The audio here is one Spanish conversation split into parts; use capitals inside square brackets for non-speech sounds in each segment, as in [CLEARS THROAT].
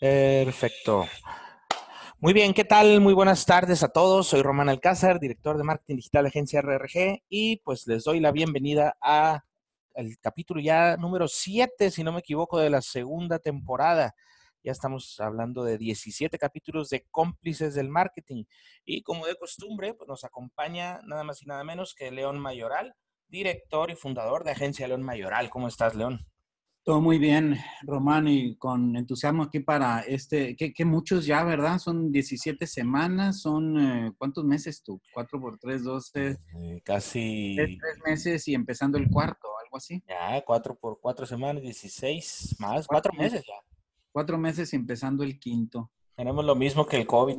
Perfecto. Muy bien, ¿qué tal? Muy buenas tardes a todos. Soy Román Alcázar, director de marketing digital de agencia RRG y pues les doy la bienvenida a el capítulo ya número 7, si no me equivoco, de la segunda temporada. Ya estamos hablando de 17 capítulos de cómplices del marketing. Y como de costumbre, pues nos acompaña nada más y nada menos que León Mayoral, director y fundador de Agencia León Mayoral. ¿Cómo estás, León? Todo muy bien, Román, y con entusiasmo aquí para este, que, muchos ya, ¿verdad? Son 17 semanas, son, eh, ¿cuántos meses tú? 4 por 3, 12. Eh, casi. Tres, meses y empezando el cuarto, algo así. Ya, 4 por 4 semanas, 16 más, 4 meses ya. Cuatro meses y empezando el quinto. Tenemos lo mismo que el COVID.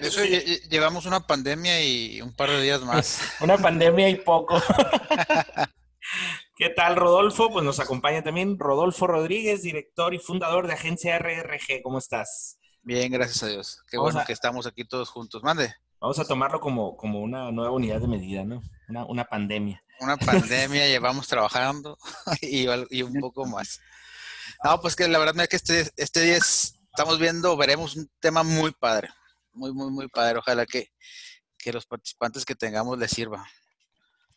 Eso llevamos una pandemia y un par de días más. [LAUGHS] una pandemia y poco. [LAUGHS] ¿Qué tal, Rodolfo? Pues nos acompaña también Rodolfo Rodríguez, director y fundador de Agencia RRG. ¿Cómo estás? Bien, gracias a Dios. Qué bueno que estamos aquí todos juntos. Mande. Vamos a tomarlo como, como una nueva unidad de medida, ¿no? Una, pandemia. Una pandemia, [LAUGHS] llevamos trabajando [LAUGHS] y, un poco más. No, pues que la verdad es que este, este día estamos viendo, veremos un tema muy padre. Muy, muy, muy padre. Ojalá que, que los participantes que tengamos les sirva.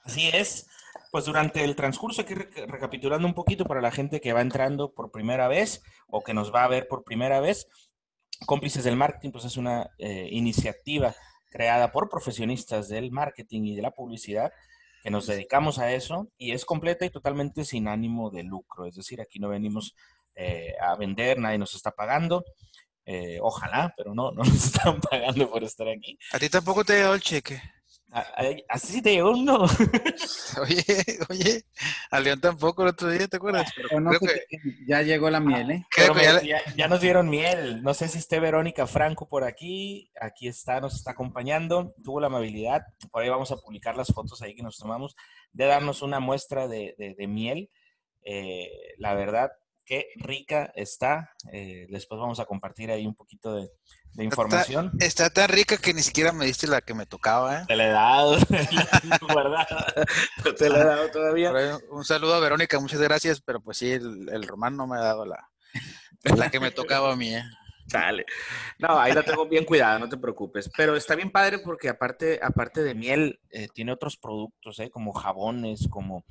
Así es. Pues durante el transcurso, aquí recapitulando un poquito para la gente que va entrando por primera vez o que nos va a ver por primera vez, Cómplices del Marketing, pues es una eh, iniciativa creada por profesionistas del marketing y de la publicidad que nos dedicamos a eso y es completa y totalmente sin ánimo de lucro. Es decir, aquí no venimos eh, a vender, nadie nos está pagando. Eh, ojalá, pero no, [LAUGHS] no nos están pagando por estar aquí. ¿A ti tampoco te ha llegado el cheque? Así te llegó uno. [LAUGHS] oye, oye, a León tampoco el otro día, ¿te acuerdas? ya llegó la miel, ¿eh? ya, nos dieron miel. No sé si esté Verónica Franco por aquí. Aquí está, nos está acompañando. Tuvo la amabilidad, por ahí vamos a publicar las fotos ahí que nos tomamos, de darnos una muestra de, miel. Eh, la verdad, qué rica está. Eh, después vamos a compartir ahí un poquito de, información. Está, tan rica que ni siquiera me diste la que me tocaba. ¿eh? Te la he dado, [LAUGHS] [LAUGHS] te la he dado todavía. Un saludo a Verónica, muchas gracias, pero pues sí, el, román no me ha dado la, la que me tocaba a mí. ¿eh? [LAUGHS] Dale. No, ahí la tengo bien cuidada, no te preocupes. Pero está bien padre porque aparte, aparte de miel, eh, tiene otros productos, ¿eh? como jabones, como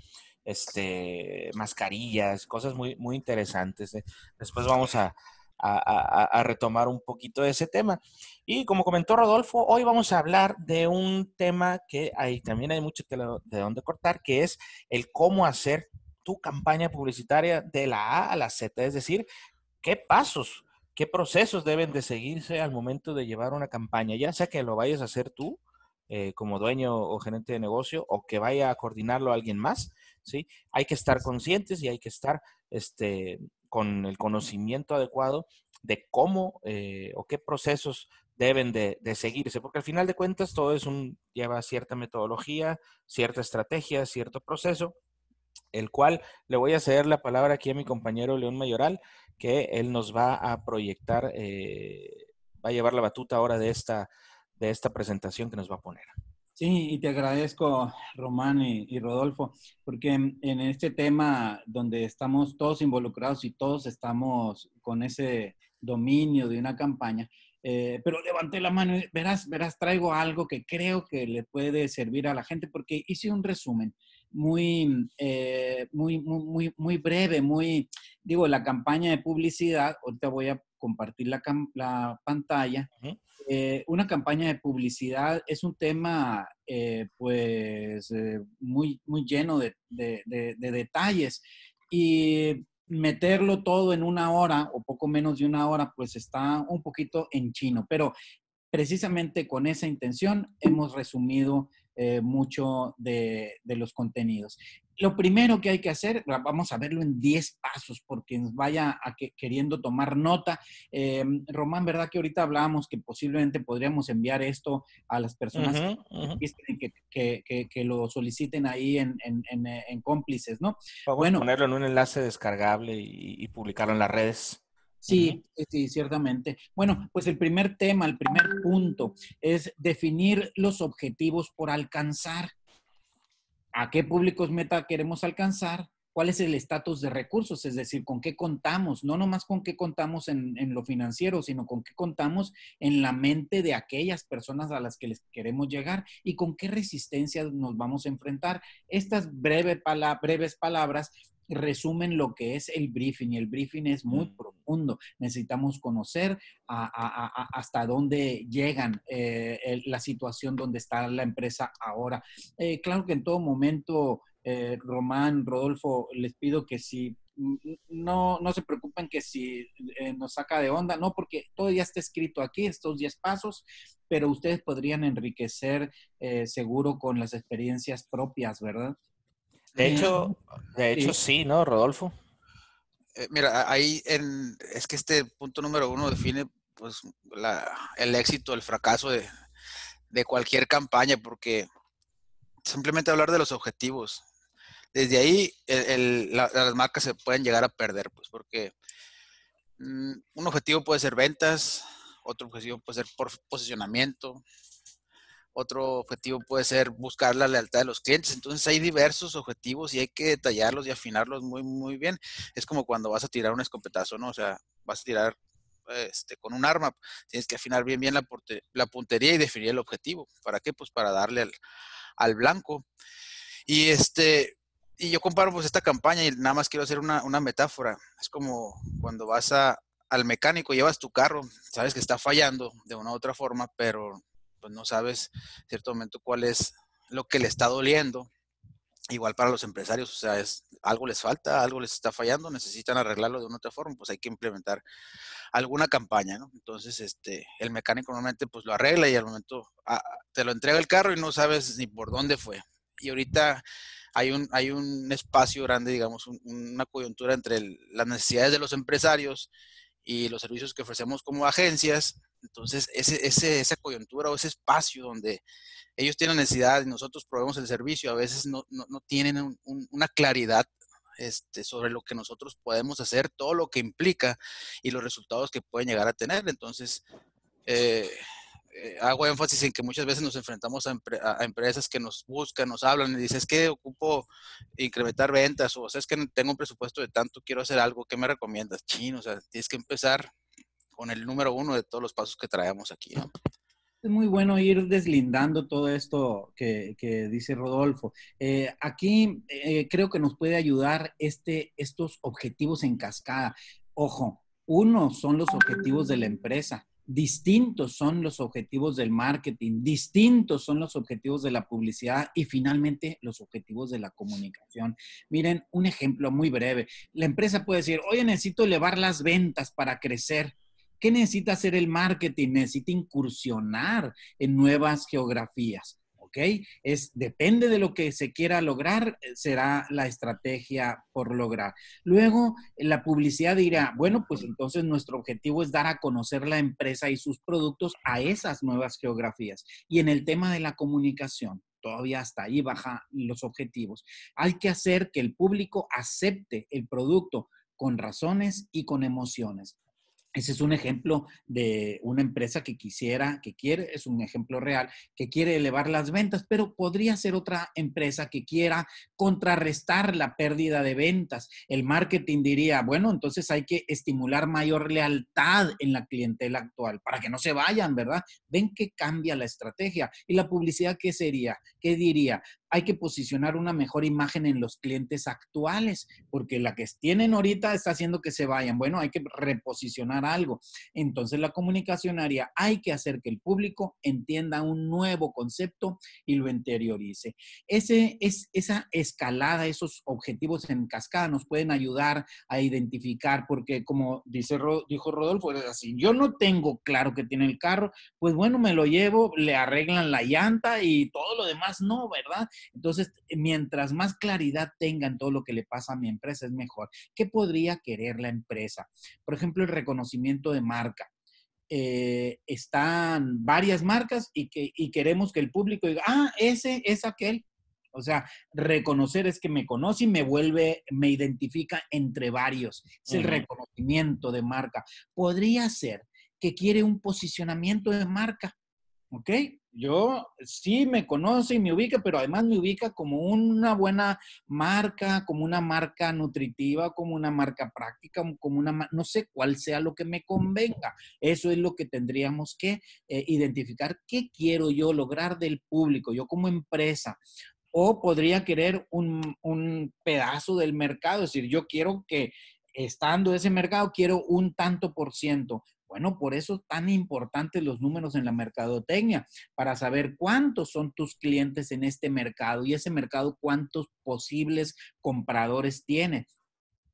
este, mascarillas, cosas muy, muy interesantes. ¿eh? Después vamos a, retomar un poquito de ese tema. Y como comentó Rodolfo, hoy vamos a hablar de un tema que hay, también hay mucho de dónde cortar, que es el cómo hacer tu campaña publicitaria de la A a la Z, es decir, qué pasos, qué procesos deben de seguirse al momento de llevar una campaña, ya sea que lo vayas a hacer tú eh, como dueño o gerente de negocio o que vaya a coordinarlo alguien más, ¿sí? Hay que estar conscientes y hay que estar este, con el conocimiento adecuado de cómo eh, o qué procesos deben de, seguirse, porque al final de cuentas todo es un, lleva cierta metodología, cierta estrategia, cierto proceso, el cual le voy a ceder la palabra aquí a mi compañero León Mayoral, que él nos va a proyectar, eh, va a llevar la batuta ahora de esta, de esta presentación que nos va a poner. Sí, y te agradezco, Román y, Rodolfo, porque en, este tema donde estamos todos involucrados y todos estamos con ese dominio de una campaña, eh, pero levanté la mano y verás, verás, traigo algo que creo que le puede servir a la gente porque hice un resumen muy, eh, muy, muy, muy breve, muy, digo, la campaña de publicidad, ahorita voy a compartir la, la pantalla. Eh, una campaña de publicidad es un tema eh, pues eh, muy, muy lleno de, detalles. Y meterlo todo en una hora o poco menos de una hora pues está un poquito en chino, pero precisamente con esa intención hemos resumido mucho de, de, los contenidos lo primero que hay que hacer, vamos a verlo en 10 pasos, porque vaya a que, queriendo tomar nota. Eh, Román, ¿verdad que ahorita hablábamos que posiblemente podríamos enviar esto a las personas que, lo soliciten ahí en, cómplices, ¿no? bueno, ponerlo en un enlace descargable y, publicarlo en las redes. Sí, sí, ciertamente. Bueno, pues el primer tema, el primer punto es definir los objetivos por alcanzar a qué públicos meta queremos alcanzar, cuál es el estatus de recursos, es decir, con qué contamos, no nomás con qué contamos en, en, lo financiero, sino con qué contamos en la mente de aquellas personas a las que les queremos llegar y con qué resistencias nos vamos a enfrentar. Estas breve breves palabras resumen lo que es el briefing y el briefing es muy mm. profundo. Necesitamos conocer a, a, a, hasta dónde llegan eh, el, la situación donde está la empresa ahora. Eh, claro que en todo momento, eh, Román, Rodolfo, les pido que si no, no se preocupen que si eh, nos saca de onda, no, porque todo ya está escrito aquí, estos 10 pasos, pero ustedes podrían enriquecer eh, seguro con las experiencias propias, ¿verdad? De hecho, de hecho sí, sí ¿no, Rodolfo? Eh, mira, ahí en, es que este punto número uno define pues la, el éxito, el fracaso de, de cualquier campaña, porque simplemente hablar de los objetivos, desde ahí el, la, las marcas se pueden llegar a perder, pues porque mm, un objetivo puede ser ventas, otro objetivo puede ser por posicionamiento, otro objetivo puede ser buscar la lealtad de los clientes. Entonces hay diversos objetivos y hay que detallarlos y afinarlos muy, muy bien. Es como cuando vas a tirar un escopetazo, ¿no? O sea, vas a tirar este, con un arma, tienes que afinar bien, bien la, puntería y definir el objetivo. ¿Para qué? Pues para darle al, al blanco. Y este, y yo comparo pues esta campaña y nada más quiero hacer una, una metáfora. Es como cuando vas a, al mecánico, llevas tu carro, sabes que está fallando de una u otra forma, pero pues no sabes en cierto momento cuál es lo que le está doliendo. Igual para los empresarios, o sea, es, algo les falta, algo les está fallando, necesitan arreglarlo de una otra forma, pues hay que implementar alguna campaña. Entonces, este, el mecánico normalmente pues lo arregla y al momento ah, te lo entrega el carro y no sabes ni por dónde fue. Y ahorita hay un, hay un espacio grande, digamos, una coyuntura entre las necesidades de los empresarios y los servicios que ofrecemos como agencias. Entonces, ese, ese, esa coyuntura o ese espacio donde ellos tienen necesidad y nosotros proveemos el servicio, a veces no, no, no tienen una claridad este, sobre lo que nosotros podemos hacer, todo lo que implica y los resultados que pueden llegar a tener. Entonces, eh, eh, hago énfasis en que muchas veces nos enfrentamos a, a, empresas que nos buscan, nos hablan y dicen, es que ocupo incrementar ventas o, es que tengo un presupuesto de tanto, quiero hacer algo, ¿qué me recomiendas? Chino, o sea, tienes que empezar con el número uno de todos los pasos que traemos aquí. Es muy bueno ir deslindando todo esto que, que dice Rodolfo. Eh, aquí eh, creo que nos puede ayudar este, estos objetivos en cascada. Ojo, uno son los objetivos de la empresa distintos son los objetivos del marketing, distintos son los objetivos de la publicidad y finalmente los objetivos de la comunicación. Miren, un ejemplo muy breve. La empresa puede decir, oye, necesito elevar las ventas para crecer. ¿Qué necesita hacer el marketing? Necesita incursionar en nuevas geografías. ¿Ok? Es, depende de lo que se quiera lograr, eh, será la estrategia por lograr. Luego, la publicidad dirá, bueno, pues entonces nuestro objetivo es dar a conocer la empresa y sus productos a esas nuevas geografías. Y en el tema de la comunicación, todavía hasta ahí baja los objetivos. Hay que hacer que el público acepte el producto con razones y con emociones. Ese es un ejemplo de una empresa que quisiera, que quiere, es un ejemplo real, que quiere elevar las ventas, pero podría ser otra empresa que quiera contrarrestar la pérdida de ventas. El marketing diría, bueno, entonces hay que estimular mayor lealtad en la clientela actual para que no se vayan, ¿verdad? Ven que cambia la estrategia. ¿Y la publicidad qué sería? ¿Qué diría? Hay que posicionar una mejor imagen en los clientes actuales, porque la que tienen ahorita está haciendo que se vayan. Bueno, hay que reposicionar algo. Entonces la comunicación haría, hay que hacer que el público entienda un nuevo concepto y lo interiorice. Ese, es, esa escalada, esos objetivos en cascada nos pueden ayudar a identificar, porque como dice, dijo Rodolfo, así, yo no tengo claro que tiene el carro, pues bueno, me lo llevo, le arreglan la llanta y todo lo demás no, ¿verdad? Entonces, mientras más claridad tenga en todo lo que le pasa a mi empresa, es mejor. ¿Qué podría querer la empresa? Por ejemplo, el reconocimiento de marca. Eh, están varias marcas y, que, y queremos que el público diga, ah, ese es aquel. O sea, reconocer es que me conoce y me vuelve, me identifica entre varios. Es el reconocimiento de marca. Podría ser que quiere un posicionamiento de marca. ¿Ok? Yo sí me conoce y me ubica, pero además me ubica como una buena marca, como una marca nutritiva, como una marca práctica, como una, no sé cuál sea lo que me convenga. Eso es lo que tendríamos que eh, identificar. ¿Qué quiero yo lograr del público? Yo como empresa. O podría querer un, un pedazo del mercado, es decir, yo quiero que estando ese mercado, quiero un tanto por ciento. Bueno, por eso tan importantes los números en la mercadotecnia, para saber cuántos son tus clientes en este mercado y ese mercado cuántos posibles compradores tiene.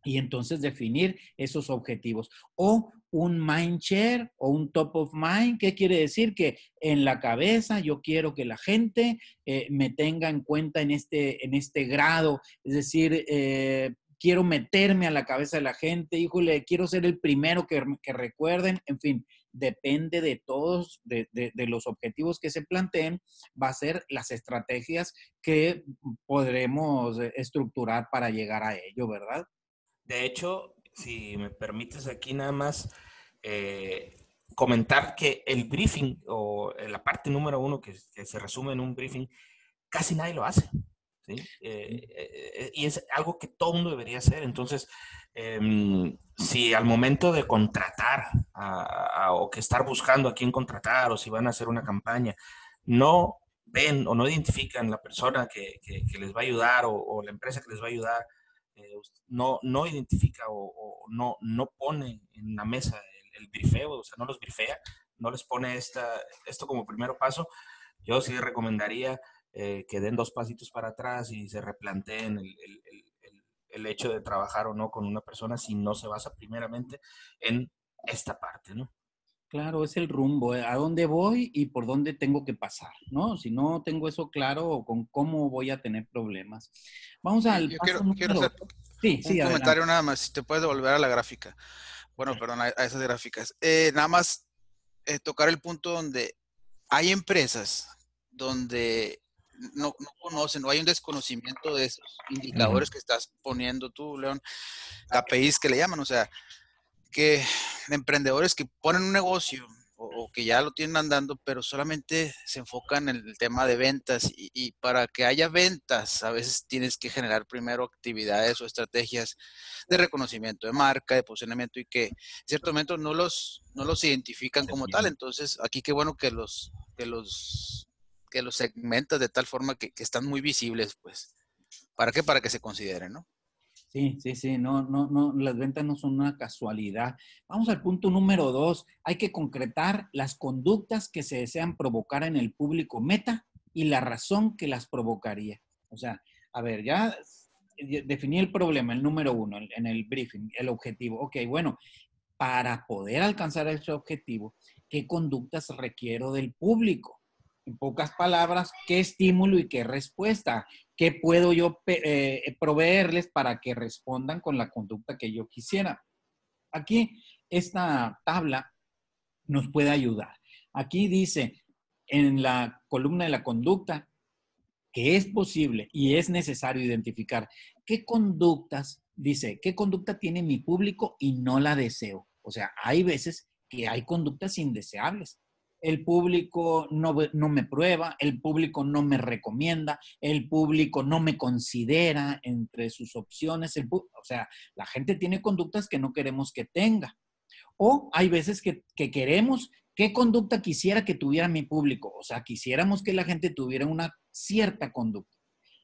Y entonces definir esos objetivos. O un mind share o un top of mind. ¿Qué quiere decir? Que en la cabeza yo quiero que la gente eh, me tenga en cuenta en este, en este grado. Es decir, eh, quiero meterme a la cabeza de la gente, híjole, quiero ser el primero que, recuerden, en fin, depende de todos, de, los objetivos que se planteen, va a ser las estrategias que podremos estructurar para llegar a ello, ¿verdad? De hecho, si me permites aquí nada más eh, comentar que el briefing o la parte número uno que se resume en un briefing, casi nadie lo hace. Eh, eh, eh, y es algo que todo mundo debería hacer. Entonces, em, si al momento de contratar o que estar buscando a quién contratar o si van a hacer una campaña, no ven o no identifican la persona que, les va a ayudar o, la empresa que les va a ayudar, no, no identifica o, no, no pone en la mesa el, el, brifeo, o sea, no los brifea, no les pone esta, esto como primer paso, yo sí recomendaría eh, que den dos pasitos para atrás y se replanteen el, el, hecho de trabajar o no con una persona si no se basa primeramente en esta parte, ¿no? Claro, es el rumbo, eh, a dónde voy y por dónde tengo que pasar, ¿no? Si no tengo eso claro, con cómo voy a tener problemas. Vamos al. Yo quiero, hacer sí, un comentario nada más, si te puedes devolver a la gráfica. Bueno, perdón, a, esas gráficas. Eh, nada más tocar el punto donde hay empresas donde no, no conocen, no hay un desconocimiento de esos indicadores que estás poniendo tú, León, KPIs que le llaman, o sea, que emprendedores que ponen un negocio o, que ya lo tienen andando, pero solamente se enfocan en el tema de ventas y, para que haya ventas, a veces tienes que generar primero actividades o estrategias de reconocimiento de marca, de posicionamiento y que en cierto momento no los, no los identifican como tal. Entonces, aquí qué bueno que los, que los que los segmentas de tal forma que, están muy visibles, pues. ¿Para qué? Para que se consideren, ¿no? Sí, sí, sí, no, no, no, las ventas no son una casualidad. Vamos al punto número dos. Hay que concretar las conductas que se desean provocar en el público meta y la razón que las provocaría. O sea, a ver, ya definí el problema, el número uno, en el briefing, el objetivo. Ok, bueno, para poder alcanzar ese objetivo, ¿qué conductas requiero del público? En pocas palabras, qué estímulo y qué respuesta, qué puedo yo eh, proveerles para que respondan con la conducta que yo quisiera. Aquí esta tabla nos puede ayudar. Aquí dice en la columna de la conducta que es posible y es necesario identificar qué conductas, dice, qué conducta tiene mi público y no la deseo. O sea, hay veces que hay conductas indeseables el público no, me prueba, el público no me recomienda, el público no me considera entre sus opciones. o sea, la gente tiene conductas que no queremos que tenga. O hay veces que, que queremos, ¿qué conducta quisiera que tuviera mi público? O sea, quisiéramos que la gente tuviera una cierta conducta.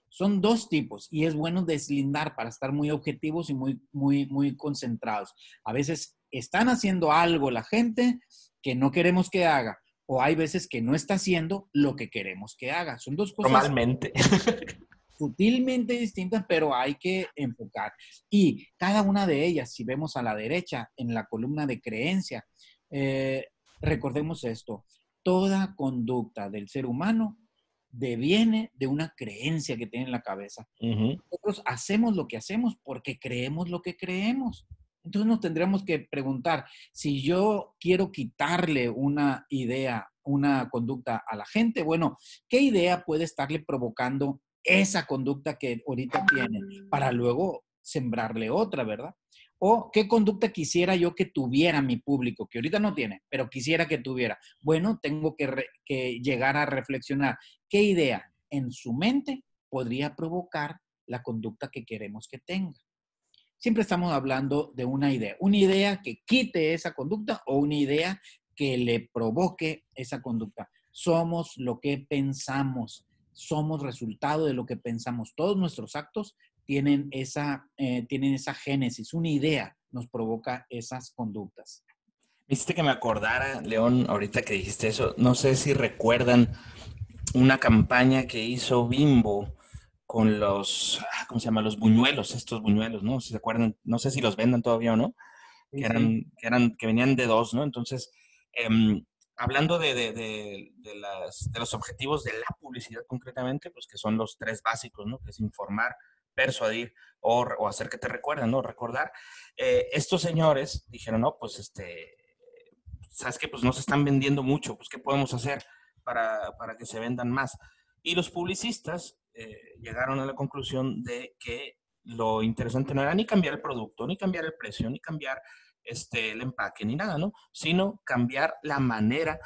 Son dos tipos y es bueno deslindar para estar muy objetivos y muy, muy, muy concentrados. A veces están haciendo algo la gente que no queremos que haga o hay veces que no está haciendo lo que queremos que haga. Son dos cosas. Normalmente. [LAUGHS] sutilmente distintas, pero hay que enfocar. Y cada una de ellas, si vemos a la derecha en la columna de creencia, eh, recordemos esto, toda conducta del ser humano deviene de una creencia que tiene en la cabeza. Nosotros hacemos lo que hacemos porque creemos lo que creemos. Entonces nos tendríamos que preguntar, si yo quiero quitarle una idea, una conducta a la gente, bueno, ¿qué idea puede estarle provocando esa conducta que ahorita tiene para luego sembrarle otra, verdad? O qué conducta quisiera yo que tuviera mi público, que ahorita no tiene, pero quisiera que tuviera. Bueno, tengo que, que llegar a reflexionar qué idea en su mente podría provocar la conducta que queremos que tenga. Siempre estamos hablando de una idea, una idea que quite esa conducta o una idea que le provoque esa conducta. Somos lo que pensamos, somos resultado de lo que pensamos. Todos nuestros actos tienen esa, eh, tienen esa génesis, una idea nos provoca esas conductas. Viste que me acordara, León, ahorita que dijiste eso, no sé si recuerdan una campaña que hizo Bimbo con los, ah, ¿cómo se llama? Los buñuelos, estos buñuelos, ¿no? Si se acuerdan, no sé si los vendan todavía o no, que, eran, que, eran, que venían de dos, ¿no? Entonces, em, hablando de, de, de, de, las, de los objetivos de la publicidad concretamente, pues que son los tres básicos, ¿no? Que es informar, persuadir o, o hacer que te recuerden, ¿no? Recordar. Eh, estos señores dijeron, no, pues este, sabes que pues no se están vendiendo mucho, pues ¿qué podemos hacer para, para que se vendan más? Y los publicistas eh, llegaron a la conclusión de que lo interesante no era ni cambiar el producto, ni cambiar el precio, ni cambiar este, el empaque, ni nada, ¿no? Sino cambiar la manera,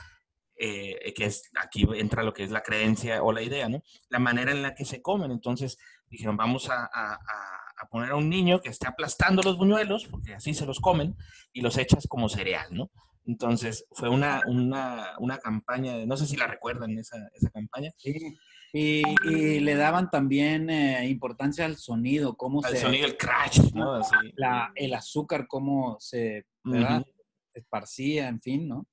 eh, que es, aquí entra lo que es la creencia o la idea, ¿no? La manera en la que se comen. Entonces dijeron, vamos a, a, a poner a un niño que esté aplastando los buñuelos, porque así se los comen, y los echas como cereal, ¿no? Entonces fue una, una, una campaña, no sé si la recuerdan esa, esa campaña. Sí. Y, y, le daban también eh, importancia al sonido, cómo al se... sonido, el crash, ¿no? Así. La, el azúcar, cómo se ¿verdad? Uh -huh. esparcía, en fin, ¿no?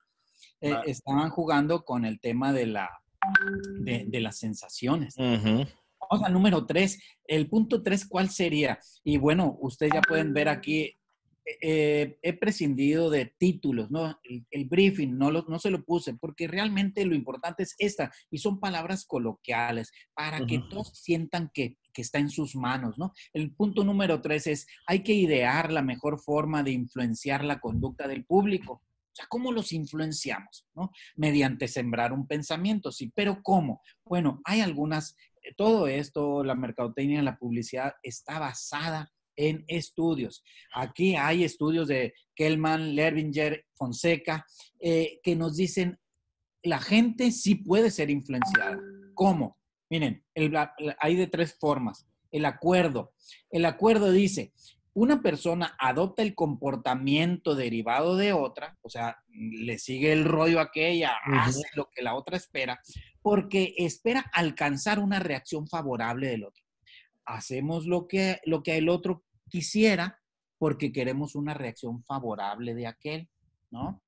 Eh, ah. Estaban jugando con el tema de, la, de, de las sensaciones. Uh -huh. Vamos al número tres. El punto tres, ¿cuál sería? Y bueno, ustedes ya pueden ver aquí eh, he prescindido de títulos, ¿no? El, el briefing no, lo, no se lo puse porque realmente lo importante es esta y son palabras coloquiales para uh -huh. que todos sientan que, que, está en sus manos, ¿no? El punto número tres es, hay que idear la mejor forma de influenciar la conducta del público. O sea, ¿cómo los influenciamos? ¿no? Mediante sembrar un pensamiento, sí, pero ¿cómo? Bueno, hay algunas, eh, todo esto, la mercadotecnia, la publicidad está basada en estudios. Aquí hay estudios de Kellman, Lervinger, Fonseca, eh, que nos dicen, la gente sí puede ser influenciada. ¿Cómo? Miren, el, hay de tres formas. El acuerdo. El acuerdo dice, una persona adopta el comportamiento derivado de otra, o sea, le sigue el rollo a aquella, uh -huh. hace lo que la otra espera, porque espera alcanzar una reacción favorable del otro hacemos lo que, lo que el otro quisiera porque queremos una reacción favorable de aquel, ¿no?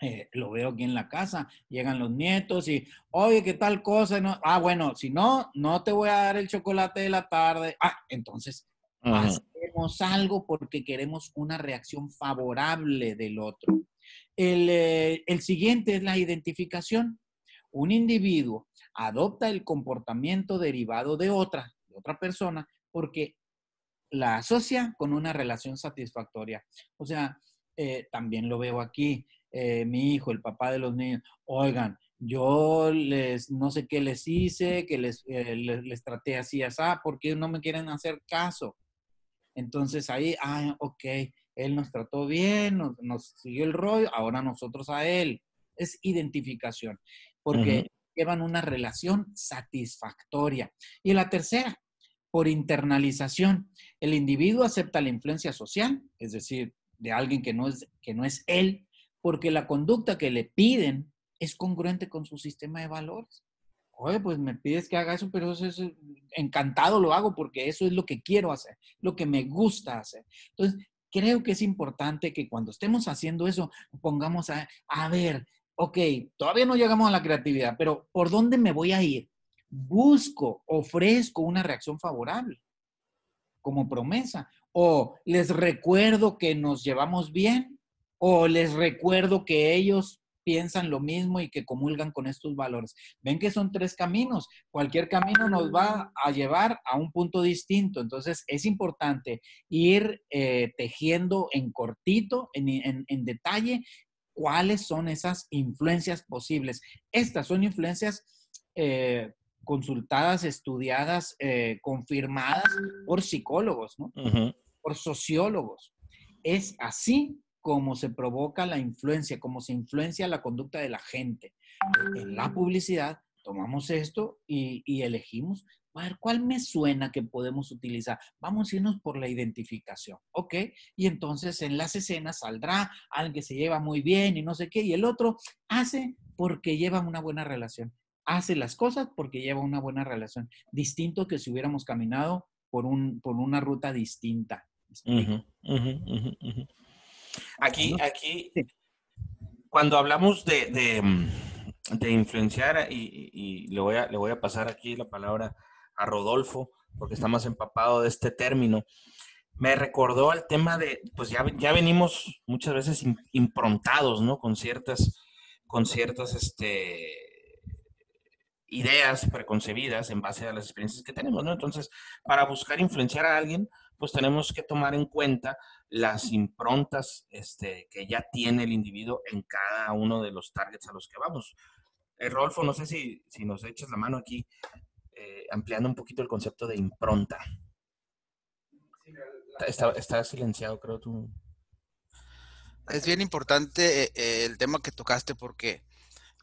Eh, lo veo aquí en la casa, llegan los nietos y, oye, ¿qué tal cosa? No, ah, bueno, si no, no te voy a dar el chocolate de la tarde. Ah, entonces, hacemos algo porque queremos una reacción favorable del otro. El, eh, el siguiente es la identificación. Un individuo adopta el comportamiento derivado de otra, otra persona, porque la asocia con una relación satisfactoria. O sea, eh, también lo veo aquí, eh, mi hijo, el papá de los niños, oigan, yo les, no sé qué les hice, que les, eh, les, les, traté así, así, ¿por qué no me quieren hacer caso? Entonces ahí, ah, ok, él nos trató bien, nos, nos siguió el rollo, ahora nosotros a él. Es identificación, porque uh -huh. llevan una relación satisfactoria. Y la tercera, por internalización. El individuo acepta la influencia social, es decir, de alguien que no es, que no es él, porque la conducta que le piden es congruente con su sistema de valores. Oye, pues me pides que haga eso, pero eso es encantado lo hago porque eso es lo que quiero hacer, lo que me gusta hacer. Entonces, creo que es importante que cuando estemos haciendo eso, pongamos a, a ver, ok, todavía no llegamos a la creatividad, pero ¿por dónde me voy a ir? Busco, ofrezco una reacción favorable como promesa. O les recuerdo que nos llevamos bien, o les recuerdo que ellos piensan lo mismo y que comulgan con estos valores. Ven que son tres caminos. Cualquier camino nos va a llevar a un punto distinto. Entonces es importante ir eh, tejiendo en cortito, en, en, en detalle, cuáles son esas influencias posibles. Estas son influencias eh, consultadas, estudiadas, eh, confirmadas por psicólogos, ¿no? Uh -huh. Por sociólogos. es así como se provoca la influencia, como se influencia la conducta de la gente. En la publicidad tomamos esto y, elegimos, a ver, ¿cuál me suena que podemos utilizar? Vamos a irnos por la identificación, ¿ok? Y entonces en las escenas saldrá alguien que se lleva muy bien y no sé qué, y el otro hace porque lleva una buena relación. Hace las cosas porque lleva una buena relación. Distinto que si hubiéramos caminado por, un, por una ruta distinta. Aquí, aquí, cuando hablamos de, mm, influenciar, y, le, voy a, le voy a pasar aquí la palabra a Rodolfo, porque está más empapado de este término, me recordó al tema de, pues ya, ya venimos muchas veces improntados, ¿no? Con ciertas, con ciertas, este, ideas preconcebidas en base a las experiencias que tenemos, ¿no? Entonces, para buscar influenciar a alguien, pues tenemos que tomar en cuenta las improntas este, que ya tiene el individuo en cada uno de los targets a los que vamos. Eh, Rodolfo, no sé si, si, nos echas la mano aquí, eh, ampliando un poquito el concepto de impronta. Está, está silenciado, creo tú. Es bien importante eh, el tema que tocaste porque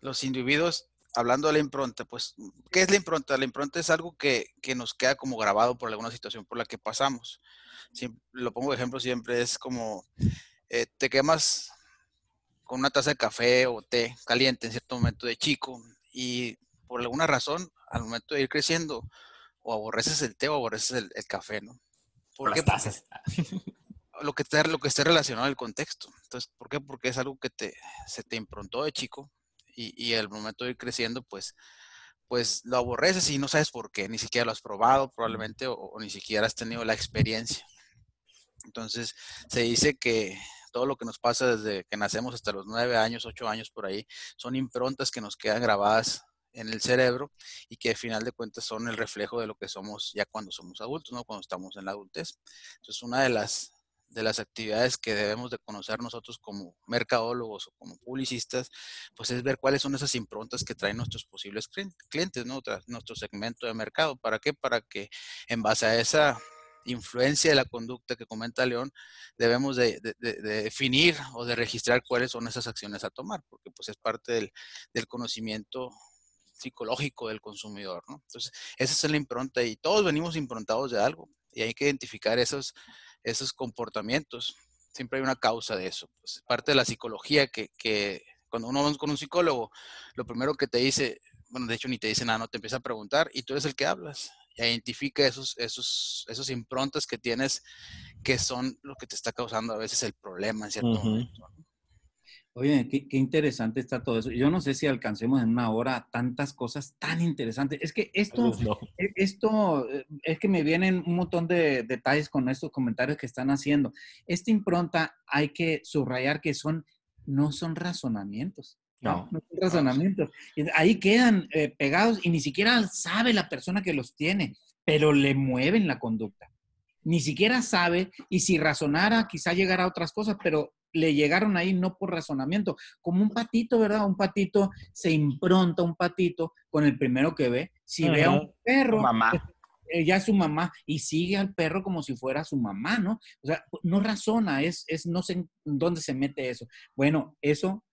los individuos hablando de la impronta, pues, ¿qué es la impronta? La impronta es algo que, nos queda como grabado por alguna situación por la que pasamos. lo pongo de ejemplo siempre, es como eh, te quemas con una taza de café o té caliente en cierto momento de chico y por alguna razón, al momento de ir creciendo, o aborreces el té o aborreces el, café, ¿no? ¿Por qué? Tazas. Lo que, esté, lo que esté relacionado al contexto. Entonces, ¿por qué? Porque es algo que te, se te improntó de chico y, y al momento de ir creciendo, pues, pues lo aborreces y no sabes por qué, ni siquiera lo has probado probablemente o, ni siquiera has tenido la experiencia. Entonces, se dice que todo lo que nos pasa desde que nacemos hasta los nueve años, ocho años por ahí, son improntas que nos quedan grabadas en el cerebro y que al final de cuentas son el reflejo de lo que somos ya cuando somos adultos, ¿no? Cuando estamos en la adultez. Entonces, una de las de las actividades que debemos de conocer nosotros como mercadólogos o como publicistas, pues es ver cuáles son esas improntas que traen nuestros posibles clientes, ¿no? nuestro segmento de mercado. ¿Para qué? Para que en base a esa influencia de la conducta que comenta León, debemos de, definir o de registrar cuáles son esas acciones a tomar, porque pues es parte del, conocimiento psicológico del consumidor. Entonces, esa es la impronta y todos venimos improntados de algo y hay que identificar esos, esos comportamientos. Siempre hay una causa de eso. Pues, parte de la psicología que, que cuando uno va con un psicólogo, lo primero que te dice, bueno, de hecho ni te dice nada, no te empieza a preguntar y tú eres el que hablas. Identifica esos, esos, esos improntas que tienes que son lo que te está causando a veces el problema en cierto momento. Oye, qué, interesante está todo eso. Yo no sé si alcancemos en una hora tantas cosas tan interesantes. Es que esto, e, esto eh, es que me vienen un montón de detalles con estos comentarios que están haciendo. Esta impronta hay que subrayar que son, no son razonamientos. No, no son razonamientos. Ahí quedan eh, pegados y ni siquiera sabe la persona que los tiene, pero le mueven la conducta. Ni siquiera sabe y si razonara quizá llegara a otras cosas, pero le llegaron ahí no por razonamiento, como un patito, ¿verdad? Un patito se impronta, un patito con el primero que ve. Si ve a un perro, mamá. Pues, eh, ya es su mamá y sigue al perro como si fuera su mamá, ¿no? O sea, no razona, es, es no sé dónde se mete eso. Bueno, eso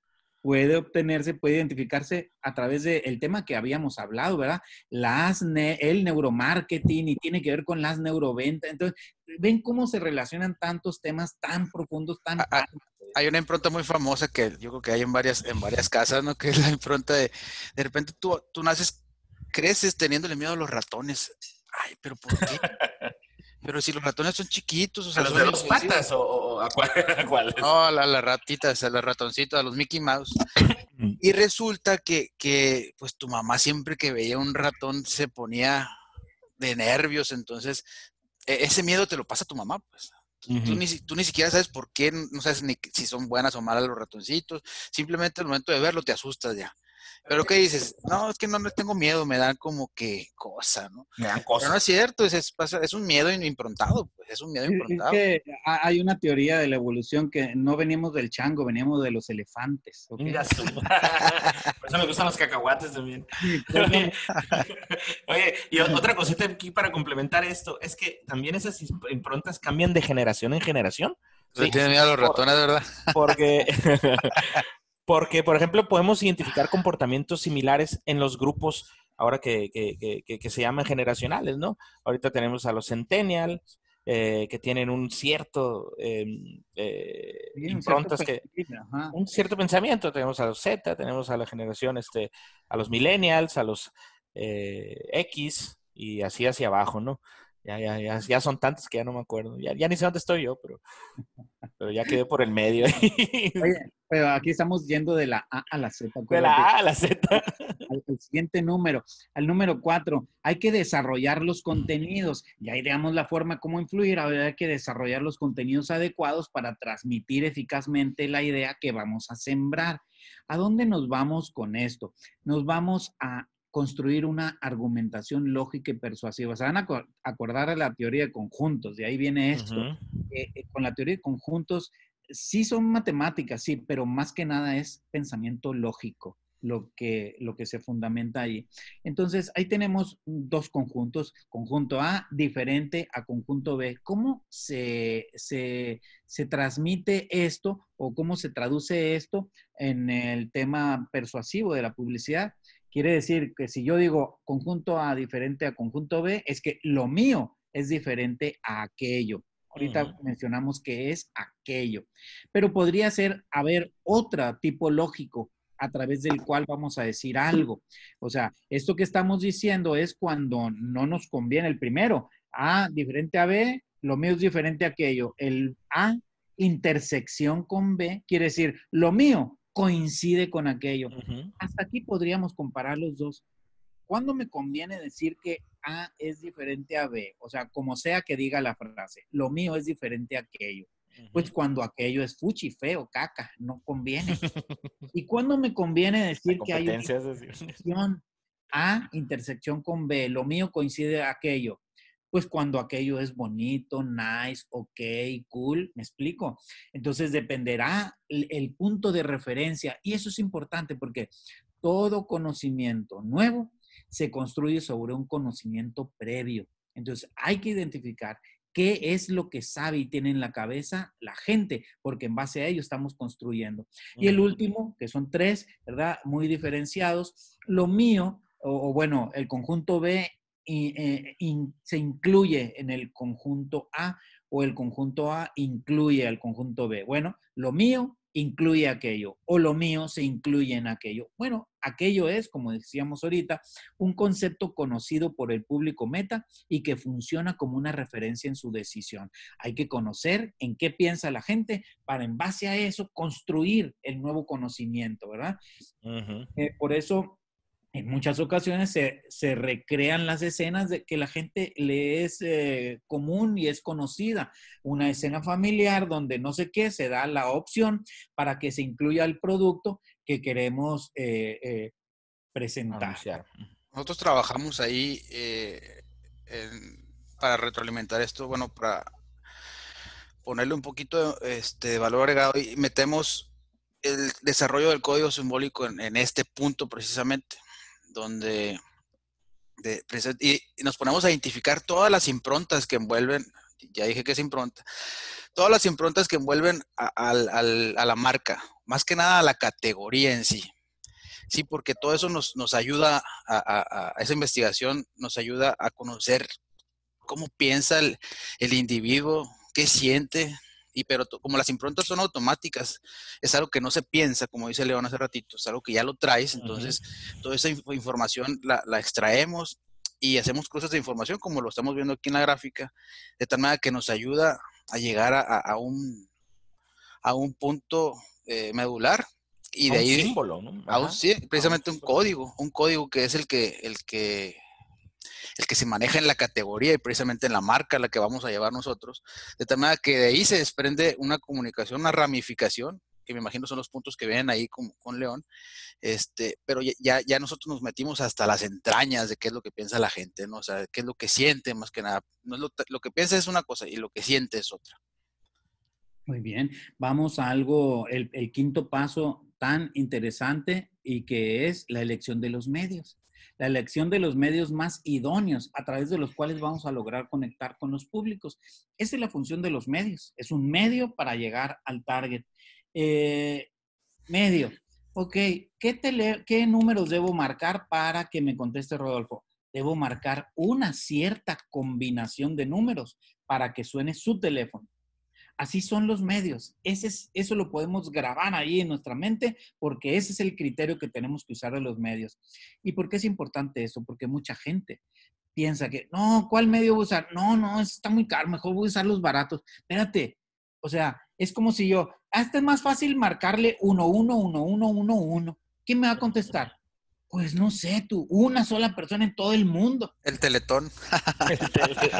puede obtenerse, puede identificarse a través del tema que habíamos hablado, ¿verdad? Las el neuromarketing y tiene que ver con las neuroventas. Entonces, ven cómo se relacionan tantos temas tan profundos, tan... hay una impronta muy famosa que yo creo que hay en varias, en varias casas, ¿no? [LAUGHS] Que es la impronta de, de repente tú, tú naces, creces teniéndole miedo a los ratones. Ay, pero ¿por qué? [LAUGHS] Pero si los ratones son chiquitos, o sea, ¿A los de dos patas o, a, cuáles? [LAUGHS] No, a las ratitas, a los ratoncitos, a los Mickey Mouse. y resulta que, que, pues tu mamá siempre que veía un ratón se ponía de nervios, entonces e, ese miedo te lo pasa tu mamá, pues. Tú, ni, tú ni siquiera sabes por qué, no sabes ni si son buenas o malas los ratoncitos, simplemente al momento de verlo te asustas ya. Pero ¿qué dices? No, es que no, no tengo miedo, me dan como que cosa, ¿no? Me dan cosa. Pero no es cierto, es, es, un miedo improntado, pues, es un miedo improntado. Es que hay una teoría de la evolución que no veníamos del chango, veníamos de los elefantes. ¿okay? [LAUGHS] Por eso me gustan los cacahuates también. [LAUGHS] Oye, oye, y otra cosita aquí para complementar esto, es que también esas improntas cambian de generación en generación. Sí. Tiene miedo a los ratones, ¿verdad? Porque, [LAUGHS] porque, por ejemplo, podemos identificar comportamientos similares en los grupos ahora que, que, se llaman generacionales, ¿no? Ahorita tenemos a los centennials, eh, que tienen un cierto em, eh, improntas que un cierto pensamiento. Tenemos a los Z tenemos a la generación este a los millennials a los eh, X y así hacia abajo no ya, ya, ya, ya, son tantos que ya no me acuerdo. Ya, ya ni sé dónde estoy yo, pero, [LAUGHS] pero ya quedé por el medio. Oye, pero aquí estamos yendo de la A a la Z. De la A a la Z. Al, siguiente número, al número cuatro, hay que desarrollar los contenidos. Ya ideamos la forma cómo influir, ahora hay que desarrollar los contenidos adecuados para transmitir eficazmente la idea que vamos a sembrar. ¿A dónde nos vamos con esto? Nos vamos a construir una argumentación lógica y persuasiva. Se van a acordar de la teoría de conjuntos, de ahí viene esto. Eh, eh, con la teoría de conjuntos, sí son matemáticas, sí, pero más que nada es pensamiento lógico lo que, lo que se fundamenta ahí. Entonces, ahí tenemos dos conjuntos, conjunto A diferente a conjunto B. ¿Cómo se, se, se transmite esto o cómo se traduce esto en el tema persuasivo de la publicidad? Quiere decir que si yo digo conjunto A diferente a conjunto B, es que lo mío es diferente a aquello. Ahorita mencionamos que es aquello. Pero podría ser haber otro tipo lógico a través del cual vamos a decir algo. O sea, esto que estamos diciendo es cuando no nos conviene el primero. A diferente a B, lo mío es diferente a aquello. El A intersección con B quiere decir lo mío coincide con aquello. Hasta aquí podríamos comparar los dos. ¿Cuándo me conviene decir que A es diferente a B? O sea, como sea que diga la frase, lo mío es diferente a aquello. Pues cuando aquello es fuchi, feo, caca, no conviene. [LAUGHS] ¿Y cuándo me conviene decir que hay una intersección A intersección con B? Lo mío coincide aquello pues cuando aquello es bonito, nice, ok, cool, me explico. Entonces dependerá el, punto de referencia y eso es importante porque todo conocimiento nuevo se construye sobre un conocimiento previo. Entonces hay que identificar qué es lo que sabe y tiene en la cabeza la gente, porque en base a ello estamos construyendo. Y el último, que son tres, ¿verdad? Muy diferenciados. Lo mío, o, o bueno, el conjunto B eh, se incluye en el conjunto A o el conjunto A incluye al conjunto B. Bueno, lo mío incluye aquello o lo mío se incluye en aquello. Bueno, aquello es, como decíamos ahorita, un concepto conocido por el público meta y que funciona como una referencia en su decisión. Hay que conocer en qué piensa la gente para en base a eso construir el nuevo conocimiento, ¿verdad? Eh, por eso en muchas ocasiones se, recrean las escenas de que la gente le es eh, común y es conocida. Una escena familiar donde no sé qué, se da la opción para que se incluya el producto que queremos eh, eh, presentar. Nosotros trabajamos ahí para retroalimentar esto, bueno, para ponerle un poquito este, de valor agregado y metemos el desarrollo del código simbólico en este punto precisamente donde y, nos ponemos a identificar todas las improntas que envuelven, ya dije que es impronta, todas las improntas que envuelven a, la marca, más que nada a la categoría en sí. Sí, porque todo eso nos, ayuda a, esa investigación, nos ayuda a conocer cómo piensa el, el individuo, qué siente, y pero como las improntas son automáticas, es algo que no se piensa, como dice León hace ratito, es algo que ya lo traes, entonces toda esa información la, extraemos y hacemos cruces de información como lo estamos viendo aquí en la gráfica, de tal manera que nos ayuda a llegar a, un, a un punto eh, medular y de ahí un símbolo, ¿no? A un, sí, precisamente un código, un código que es el que, el que el que se maneja en la categoría y precisamente en la marca a la que vamos a llevar nosotros, de tal manera que de ahí se desprende una comunicación, una ramificación, que me imagino son los puntos que ven ahí con, con León, este, pero ya, ya nosotros nos metimos hasta las entrañas de qué es lo que piensa la gente, ¿no? O sea, qué es lo que siente más que nada. No es lo, que piensa es una cosa y lo que siente es otra. Muy bien, vamos a algo, el quinto paso tan interesante y que es la elección de los medios. La elección de los medios más idóneos a través de los cuales vamos a lograr conectar con los públicos. Esa es la función de los medios, es un medio para llegar al target. Eh, medio, ok, ¿qué, ¿qué números debo marcar para que me conteste Rodolfo? Debo marcar una cierta combinación de números para que suene su teléfono. Así son los medios. Ese es, eso lo podemos grabar ahí en nuestra mente porque ese es el criterio que tenemos que usar de los medios. ¿Y por qué es importante eso? Porque mucha gente piensa que, no, ¿cuál medio voy a usar? No, no, está muy caro, mejor voy a usar los baratos. Espérate, o sea, es como si yo, hasta es más fácil marcarle 1, 1, 1, 1, 1, 1. ¿Quién me va a contestar? Pues no sé, tú, una sola persona en todo el mundo. El teletón. [LAUGHS] El teletón.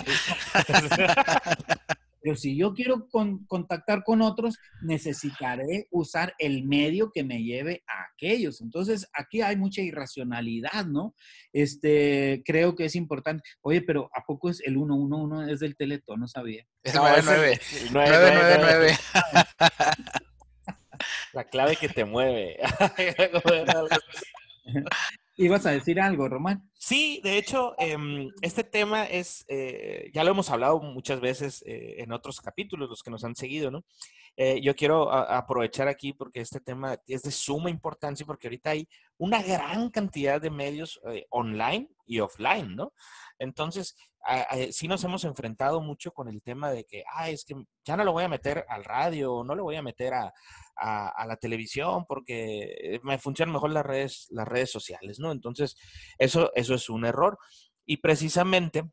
[LAUGHS] Pero si yo quiero contactar con otros, necesitaré usar el medio que me lleve a aquellos. Entonces, aquí hay mucha irracionalidad, ¿no? Este, creo que es importante. Oye, pero ¿a poco es el 111 es del Teletón? No sabía. Es el 999. [LAUGHS] La clave que te mueve. [LAUGHS] [LAUGHS] ¿Ibas a decir algo, Román? Sí, de hecho, em, este tema es, eh, ya lo hemos hablado muchas veces eh, en otros capítulos, los que nos han seguido, ¿no? Eh, yo quiero aprovechar aquí porque este tema es de suma importancia porque ahorita hay una gran cantidad de medios online y offline, ¿no? Entonces, sí nos hemos enfrentado mucho con el tema de que, ah, es que ya no lo voy a meter al radio, no lo voy a meter a, la televisión porque me funcionan mejor las redes, las redes sociales, ¿no? Entonces, eso, eso es un error. Y precisamente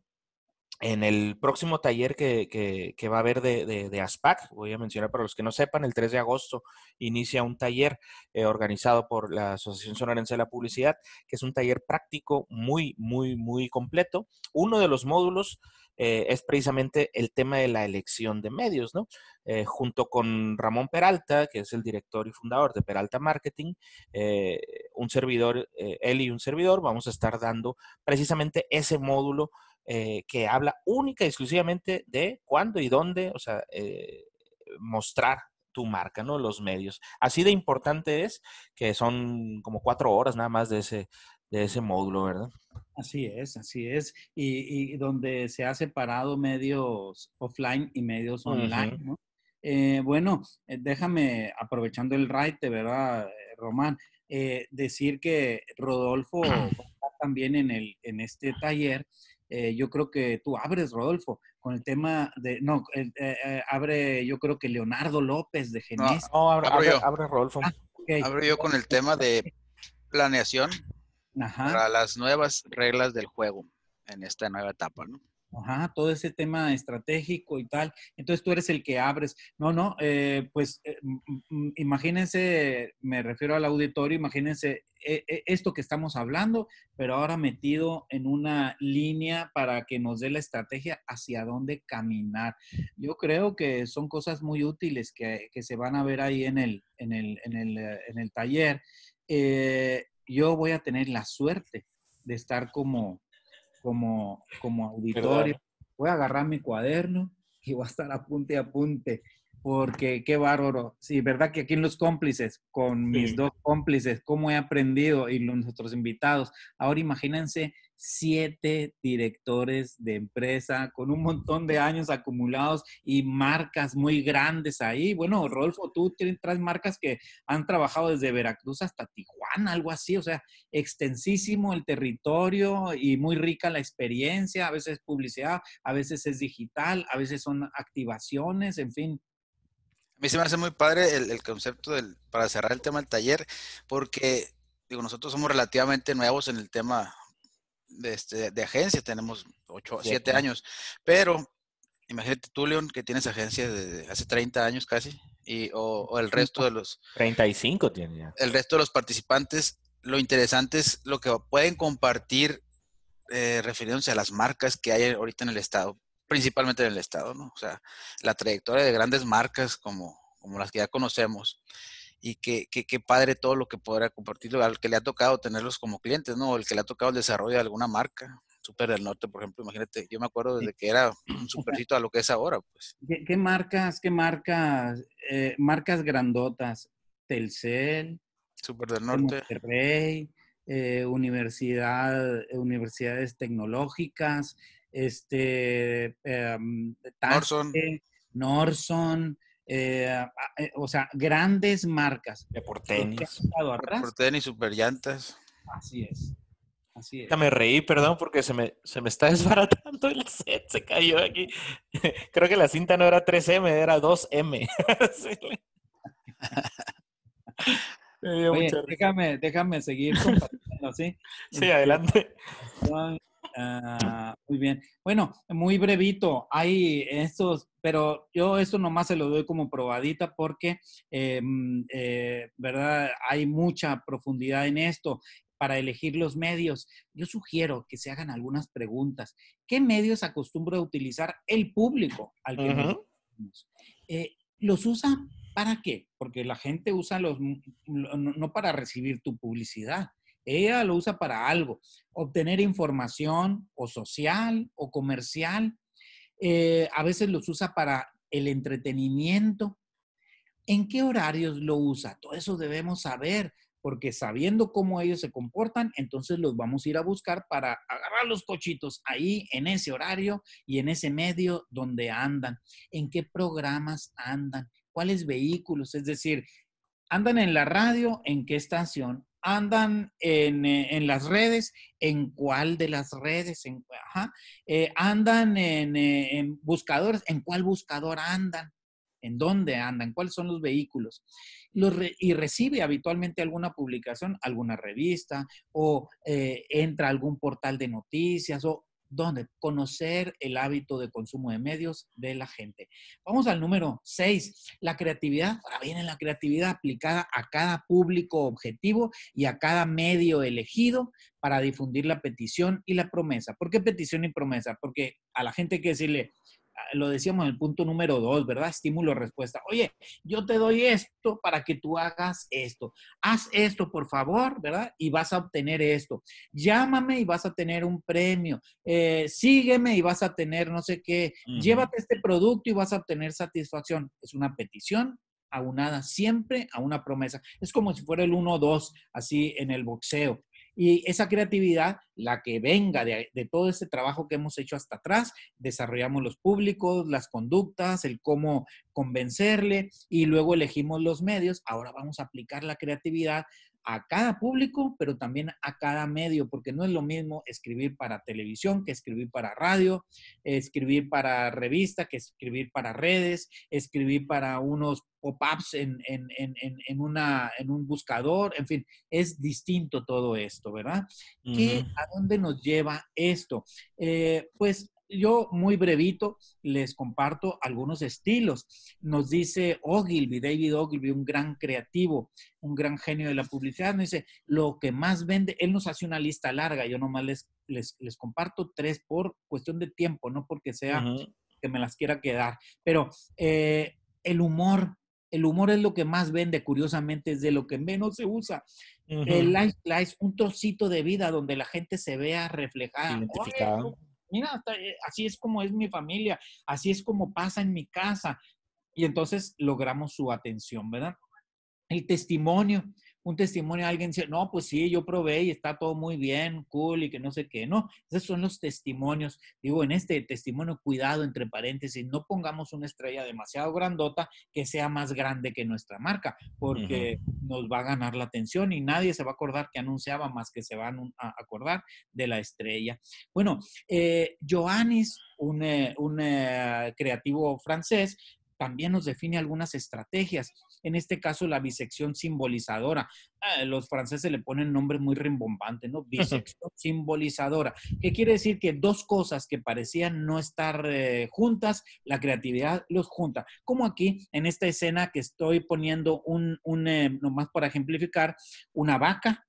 en el próximo taller que, va a haber de, ASPAC, voy a mencionar para los que no sepan, el 3 de agosto inicia un taller eh, organizado por la Asociación Sonorense de la Publicidad, que es un taller práctico muy, muy, muy completo. Uno de los módulos eh, es precisamente el tema de la elección de medios, ¿no? Eh, junto con Ramón Peralta, que es el director y fundador de Peralta Marketing, un servidor, él y un servidor, vamos a estar dando precisamente ese módulo eh, que habla única y exclusivamente de cuándo y dónde, o sea, eh, mostrar tu marca, ¿no? Los medios. Así de importante es que son como cuatro horas nada más de ese, de ese módulo, ¿verdad? Así es, así es. Y, donde se ha separado medios offline y medios online, ¿no? Eh, bueno, déjame, aprovechando el raite, ¿verdad, Román? decir que Rodolfo también en, el, en este taller eh, yo creo que tú abres, Rodolfo, con el tema de, no, eh, eh, abre yo creo que Leonardo López de Genesis. No, abre, abre, Rodolfo. Ah, abro yo con el tema de planeación para las nuevas reglas del juego en esta nueva etapa, ¿no? Ajá, todo ese tema estratégico y tal. Entonces tú eres el que abres. No, no, eh, pues eh, imagínense, me refiero al auditorio, imagínense eh, esto que estamos hablando, pero ahora metido en una línea para que nos dé la estrategia hacia dónde caminar. Yo creo que son cosas muy útiles que, se van a ver ahí en el, en el, en el, en el taller. yo voy a tener la suerte de estar como como, como auditorio. Voy a agarrar mi cuaderno y voy a estar apunte a apunte, porque qué bárbaro. Sí, verdad que aquí en los cómplices, con mis dos cómplices, cómo he aprendido y nuestros invitados. Ahora imagínense siete directores de empresa con un montón de años acumulados y marcas muy grandes ahí. Bueno, Rolfo, tú traes marcas que han trabajado desde Veracruz hasta Tijuana, algo así, o sea, extensísimo el territorio y muy rica la experiencia, a veces es publicidad, a veces es digital, a veces son activaciones, en fin. A mí se me hace muy padre el, el concepto del, para cerrar el tema del taller, porque digo, nosotros somos relativamente nuevos en el tema de, este, de agencia, tenemos 8, 7 años, pero imagínate tú, León, que tienes agencia de hace 30 años casi, y, o, el resto de los... 35 tiene ya. El resto de los participantes, lo interesante es lo que pueden compartir eh, refiriéndose a las marcas que hay ahorita en el Estado, principalmente en el Estado, ¿no? O sea, la trayectoria de grandes marcas como, como las que ya conocemos y qué, qué, padre todo lo que podrá compartir, al que le ha tocado tenerlos como clientes, ¿no? El que le ha tocado el desarrollo de alguna marca. Super del Norte, por ejemplo, imagínate, yo me acuerdo desde que era [CLEARS THROAT] un supercito a lo que es ahora, pues. ¿Qué, marcas, qué marcas, eh, marcas grandotas? Telcel. Super del Norte. Monterrey, eh, universidad, universidades tecnológicas, este, em, Norson. Norson, eh, eh, o sea, grandes marcas. De por tenis. Por tenis, super llantas. Así es. Así es. Me reí, perdón, porque se me, se me está desbaratando el set, se cayó aquí. [LAUGHS] Creo que la cinta no era 3M, era 2M. [LAUGHS] [LAUGHS] Oye, déjame, déjame seguir compartiendo, ¿sí? Sí, adelante. Ah, muy bien. Bueno, muy brevito. Hay estos, pero yo esto nomás se lo doy como probadita porque, eh, mm, eh, ¿verdad? Hay mucha profundidad en esto para elegir los medios. Yo sugiero que se hagan algunas preguntas. ¿Qué medios acostumbra utilizar el público al que eh, ¿Los usa para qué? Porque la gente usa los, no para recibir tu publicidad, ella lo usa para algo, obtener información o social o comercial. Eh, a veces los usa para el entretenimiento. ¿En qué horarios lo usa? Todo eso debemos saber, porque sabiendo cómo ellos se comportan, entonces los vamos a ir a buscar para agarrar los cochitos ahí, en ese horario y en ese medio donde andan. ¿En qué programas andan? ¿Cuáles vehículos? Es decir, andan en la radio, ¿en qué estación? Andan en, eh, en, las redes, en cuál de las redes, en, eh, andan en, eh, en, buscadores, en cuál buscador andan, en dónde andan, cuáles son los vehículos. Los y recibe habitualmente alguna publicación, alguna revista o entra a algún portal de noticias o ¿Dónde? Conocer el hábito de consumo de medios de la gente. Vamos al número 6. La creatividad. Ahora viene la creatividad aplicada a cada público objetivo y a cada medio elegido para difundir la petición y la promesa. ¿Por qué petición y promesa? Porque a la gente hay que decirle, lo decíamos en el punto número dos, ¿verdad? Estímulo-respuesta. Oye, yo te doy esto para que tú hagas esto. Haz esto, por favor, ¿verdad? Y vas a obtener esto. Llámame y vas a tener un premio. Eh, sígueme y vas a tener no sé qué. Llévate este producto y vas a obtener satisfacción. Es una petición aunada siempre a una promesa. Es como si fuera el 1-2, así en el boxeo. Y esa creatividad, la que venga de, todo ese trabajo que hemos hecho hasta atrás, desarrollamos los públicos, las conductas, el cómo convencerle y luego elegimos los medios. Ahora vamos a aplicar la creatividad a cada público, pero también a cada medio, porque no es lo mismo escribir para televisión que escribir para radio, escribir para revista que escribir para redes, escribir para unos pop-ups en, en, en, una, en un buscador, en fin, es distinto todo esto, ¿verdad? ¿A dónde nos lleva esto? Eh, pues yo muy brevito les comparto algunos estilos. Nos dice Ogilvy, David Ogilvy, un gran creativo, un gran genio de la publicidad, nos dice, lo que más vende, él nos hace una lista larga, yo nomás les, les, comparto tres por cuestión de tiempo, no porque sea que me las quiera quedar, pero eh, el humor, el humor es lo que más vende, curiosamente es de lo que menos se usa. El life life, un trocito de vida donde la gente se vea reflejada. Identificada mira, eh, así es como es mi familia, así es como pasa en mi casa. Y entonces logramos su atención, ¿verdad? El testimonio, un testimonio de alguien dice, no, pues sí, yo probé y está todo muy bien, cool y que no sé qué. No, esos son los testimonios. Digo, en este testimonio, cuidado, entre paréntesis, no pongamos una estrella demasiado grandota que sea más grande que nuestra marca, porque nos va a ganar la atención y nadie se va a acordar que anunciaba más que se van a acordar de la estrella. Bueno, eh, Johannes, un, eh, un eh, creativo francés, también nos define algunas estrategias. En este caso, la bisección simbolizadora. Ah, los franceses le ponen nombre muy rimbombante, ¿no? Bisección simbolizadora. ¿Qué quiere decir? Que dos cosas que parecían no estar eh, juntas, la creatividad los junta. Como aquí, en esta escena que estoy poniendo un, un eh, nomás para ejemplificar, una vaca,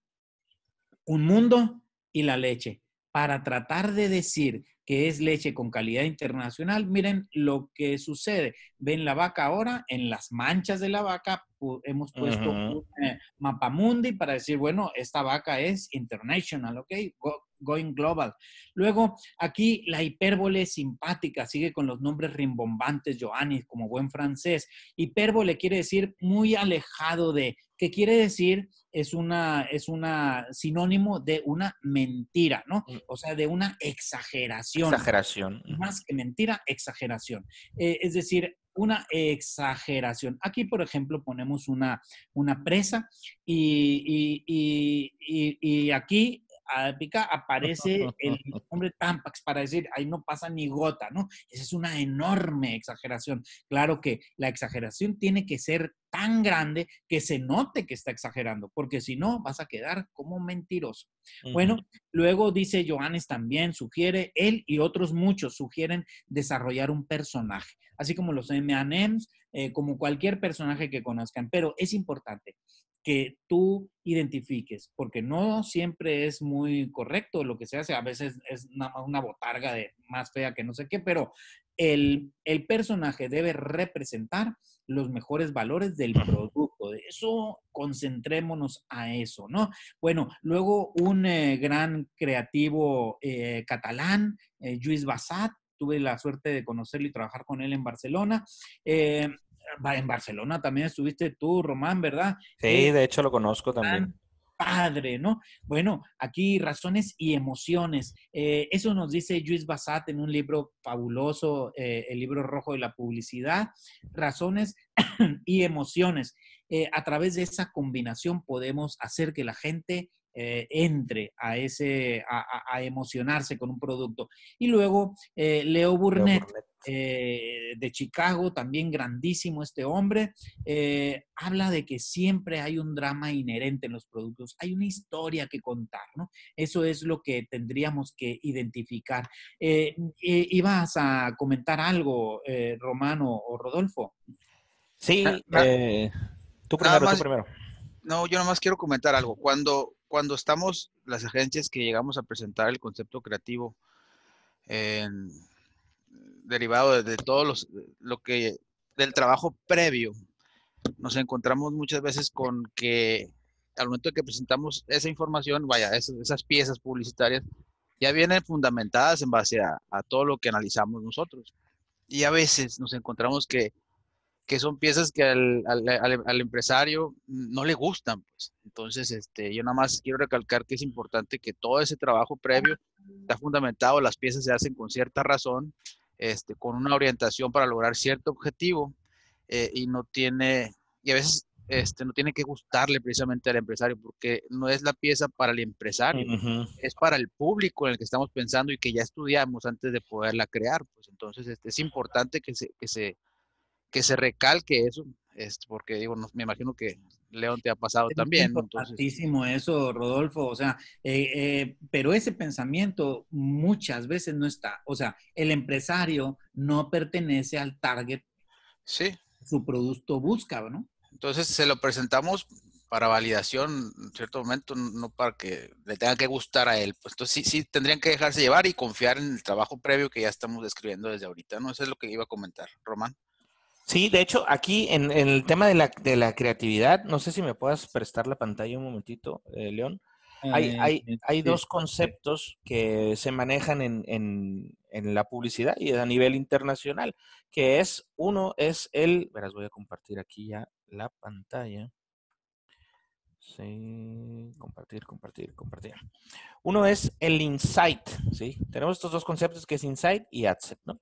un mundo y la leche. Para tratar de decir que es leche con calidad internacional, miren lo que sucede. Ven la vaca ahora, en las manchas de la vaca hemos puesto un eh, mapa mundi para decir, bueno, esta vaca es international, ¿ok? Going global. Luego, aquí la hipérbole simpática sigue con los nombres rimbombantes, Joannis, como buen francés. Hipérbole quiere decir muy alejado de, ¿qué quiere decir? Es una, es una sinónimo de una mentira, ¿no? Mm. O sea, de una exageración. Exageración. Más que mentira, exageración. Eh, es decir, una exageración. Aquí, por ejemplo, ponemos una, una presa y, y, y, y aquí pica aparece el nombre Tampax para decir, ahí no pasa ni gota, ¿no? Esa es una enorme exageración. Claro que la exageración tiene que ser tan grande que se note que está exagerando, porque si no, vas a quedar como mentiroso. Bueno, luego dice Johannes también, sugiere, él y otros muchos sugieren desarrollar un personaje, así como los M&M's, eh, como cualquier personaje que conozcan, pero es importante que tú identifiques, porque no siempre es muy correcto lo que se hace, a veces es una, una botarga de más fea que no sé qué, pero el, el, personaje debe representar los mejores valores del producto. De eso concentrémonos a eso, ¿no? Bueno, luego un eh, gran creativo eh, catalán, eh, Lluís Bassat, tuve la suerte de conocerlo y trabajar con él en Barcelona. Eh, en Barcelona también estuviste tú, Román, ¿verdad? Sí, Eh, de hecho lo conozco también. Padre, ¿no? Bueno, aquí razones y emociones. Eh, eso nos dice Luis Bassat en un libro fabuloso, eh, el libro rojo de la publicidad. Razones [COUGHS] y emociones. Eh, a través de esa combinación podemos hacer que la gente eh, entre a ese, a, a, a, emocionarse con un producto. Y luego eh, Leo Burnett, Leo Burnett. Eh, de Chicago, también grandísimo este hombre, eh, habla de que siempre hay un drama inherente en los productos, hay una historia que contar, ¿no? Eso es lo que tendríamos que identificar. Eh, ¿Ibas a comentar algo, Romano o Rodolfo? Sí, eh, tú primero, más, tú primero. No, yo nomás quiero comentar algo. Cuando, cuando estamos, las agencias que llegamos a presentar el concepto creativo en derivado de, de los, lo que, del trabajo previo, nos encontramos muchas veces con que al momento de que presentamos esa información, vaya, esas, esas piezas publicitarias, ya vienen fundamentadas en base a, a, todo lo que analizamos nosotros. Y a veces nos encontramos que, que son piezas que al, al, al, al, empresario no le gustan. Pues. Entonces, este, yo nada más quiero recalcar que es importante que todo ese trabajo previo está fundamentado, las piezas se hacen con cierta razón, este, con una orientación para lograr cierto objetivo eh, y no tiene, y a veces este, no tiene que gustarle precisamente al empresario porque no es la pieza para el empresario, uh -huh. es para el público en el que estamos pensando y que ya estudiamos antes de poderla crear. Pues entonces este, es importante que se, que, se, que se recalque eso, este, porque digo, no, me imagino que León te ha pasado es también. Importantísimo entonces... eso, Rodolfo. O sea, eh, eh, pero ese pensamiento muchas veces no está. O sea, el empresario no pertenece al target. Sí. Su producto busca, ¿no? Entonces se lo presentamos para validación en cierto momento, no para que le tenga que gustar a él. Pues entonces sí, sí tendrían que dejarse llevar y confiar en el trabajo previo que ya estamos describiendo desde ahorita, ¿no? Eso es lo que iba a comentar, Román. Sí, de hecho, aquí en, en el tema de la, de la, creatividad, no sé si me puedas prestar la pantalla un momentito, eh, León. Hay, hay, hay, dos conceptos que se manejan en, en, en, la publicidad y a nivel internacional, que es, uno es el, verás, voy a compartir aquí ya la pantalla. Sí, compartir, compartir, compartir. Uno es el insight, ¿sí? Tenemos estos dos conceptos que es insight y adset, ¿no?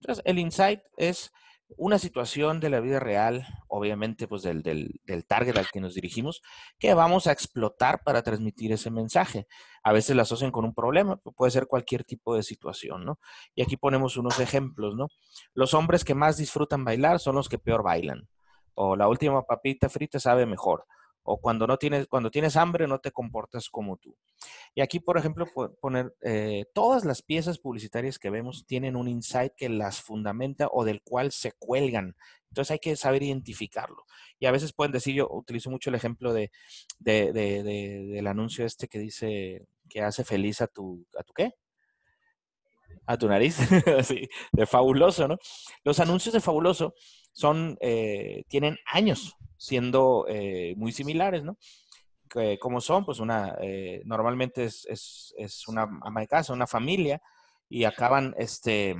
Entonces, el insight es una situación de la vida real, obviamente pues del, del, del, target al que nos dirigimos, que vamos a explotar para transmitir ese mensaje. A veces la asocian con un problema, puede ser cualquier tipo de situación, ¿no? Y aquí ponemos unos ejemplos, ¿no? Los hombres que más disfrutan bailar son los que peor bailan. O la última papita frita sabe mejor o cuando no tienes, cuando tienes hambre no te comportas como tú. Y aquí, por ejemplo, poner eh, todas las piezas publicitarias que vemos tienen un insight que las fundamenta o del cual se cuelgan. Entonces hay que saber identificarlo. Y a veces pueden decir, yo utilizo mucho el ejemplo de, de, de, de del anuncio este que dice que hace feliz a tu, ¿a tu qué? A tu nariz, [LAUGHS] sí, de fabuloso, ¿no? Los anuncios de fabuloso son, eh, tienen años siendo eh, muy similares, ¿no? ¿Cómo son? Pues una, eh, normalmente es, es, una ama de casa, una familia, y acaban este,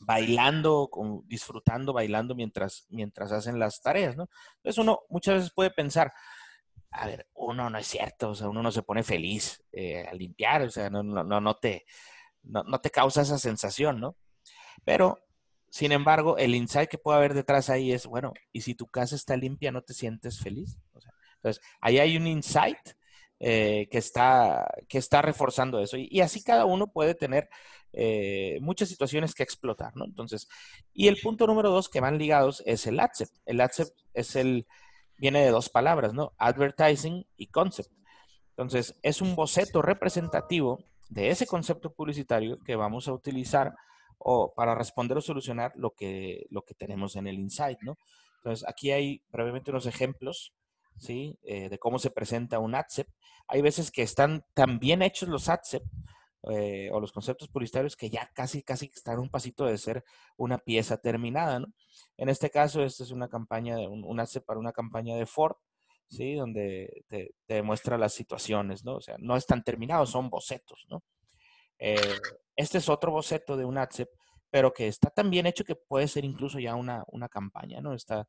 bailando, disfrutando, bailando mientras, mientras hacen las tareas, ¿no? Entonces uno muchas veces puede pensar, a ver, uno no es cierto, o sea, uno no se pone feliz eh, al limpiar, o sea, no, no, te, no, no te causa esa sensación, ¿no? Pero, sin embargo, el insight que puede haber detrás ahí es, bueno, ¿y si tu casa está limpia, no te sientes feliz? Entonces, ahí hay un insight eh, que, está, que está reforzando eso. Y, así cada uno puede tener eh, muchas situaciones que explotar, ¿no? Entonces, y el punto número dos que van ligados es el AdSep. El AdSep es el, viene de dos palabras, ¿no? Advertising y concept. Entonces, es un boceto representativo de ese concepto publicitario que vamos a utilizar o para responder o solucionar lo que, lo que tenemos en el insight, ¿no? Entonces, aquí hay brevemente unos ejemplos ¿sí? Eh, de cómo se presenta un AdSEP. Hay veces que están tan bien hechos los AdSEP eh, o los conceptos publicitarios que ya casi, casi están un pasito de ser una pieza terminada, ¿no? En este caso, esta es una campaña, un, un AdSEP para una campaña de Ford, ¿sí? Donde te, demuestra las situaciones, ¿no? O sea, no están terminados, son bocetos, ¿no? Eh, este es otro boceto de un AdSEP, pero que está tan bien hecho que puede ser incluso ya una, una campaña, ¿no? Está,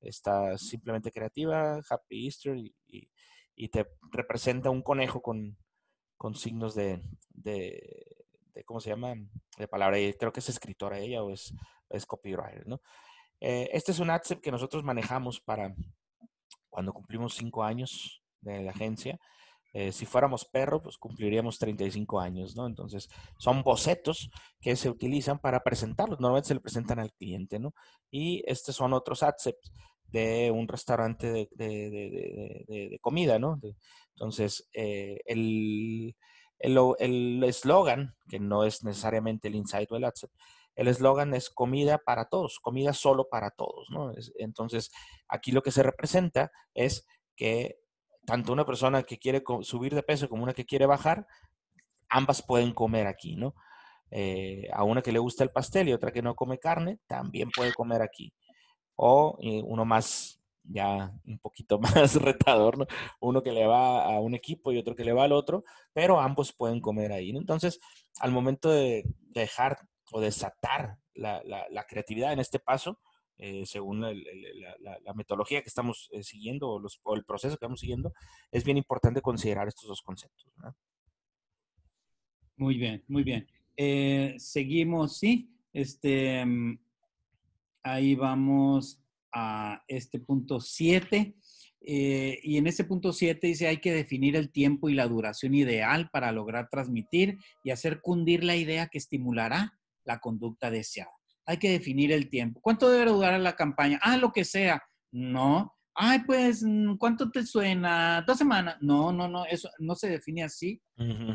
está simplemente creativa, Happy Easter, y, te representa un conejo con, signos de, ¿cómo se llama? De palabra. Creo que es escritora ella o es, es copywriter, ¿no? Eh, este es un AdSep que nosotros manejamos para cuando cumplimos cinco años de la agencia. Eh, si fuéramos perro, pues cumpliríamos 35 años, ¿no? Entonces, son bocetos que se utilizan para presentarlos. Normalmente se le presentan al cliente, ¿no? Y estos son otros AdSets de un restaurante de, comida, ¿no? entonces, eh, el eslogan, que no es necesariamente el insight o el adset, el eslogan es comida para todos, comida solo para todos, ¿no? entonces, aquí lo que se representa es que tanto una persona que quiere subir de peso como una que quiere bajar, ambas pueden comer aquí, ¿no? Eh, a una que le gusta el pastel y otra que no come carne, también puede comer aquí o eh, uno más, ya un poquito [LAUGHS] más retador, ¿no? Uno que le va a un equipo y otro que le va al otro, pero ambos pueden comer ahí, Entonces, al momento de dejar o desatar la, la, creatividad en este paso, eh, según la, metodología que estamos eh, siguiendo o, el proceso que estamos siguiendo, es bien importante considerar estos dos conceptos. Muy bien, muy bien. seguimos, sí. Este, mm, Ahí vamos a este punto 7. Eh, y en ese punto 7 dice, hay que definir el tiempo y la duración ideal para lograr transmitir y hacer cundir la idea que estimulará la conducta deseada. Hay que definir el tiempo. ¿Cuánto debe durar la campaña? Ah, lo que sea. No. Ay, pues, ¿cuánto te suena? ¿Dos semanas? No, no, no, eso no se define así.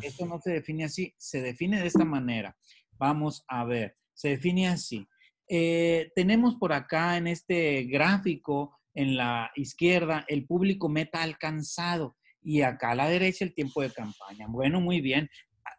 Eso no se define así. Se define de esta manera. Vamos a ver. Se define así. Eh, tenemos por acá en este gráfico, en la izquierda, el público meta alcanzado y acá a la derecha el tiempo de campaña. Bueno, muy bien.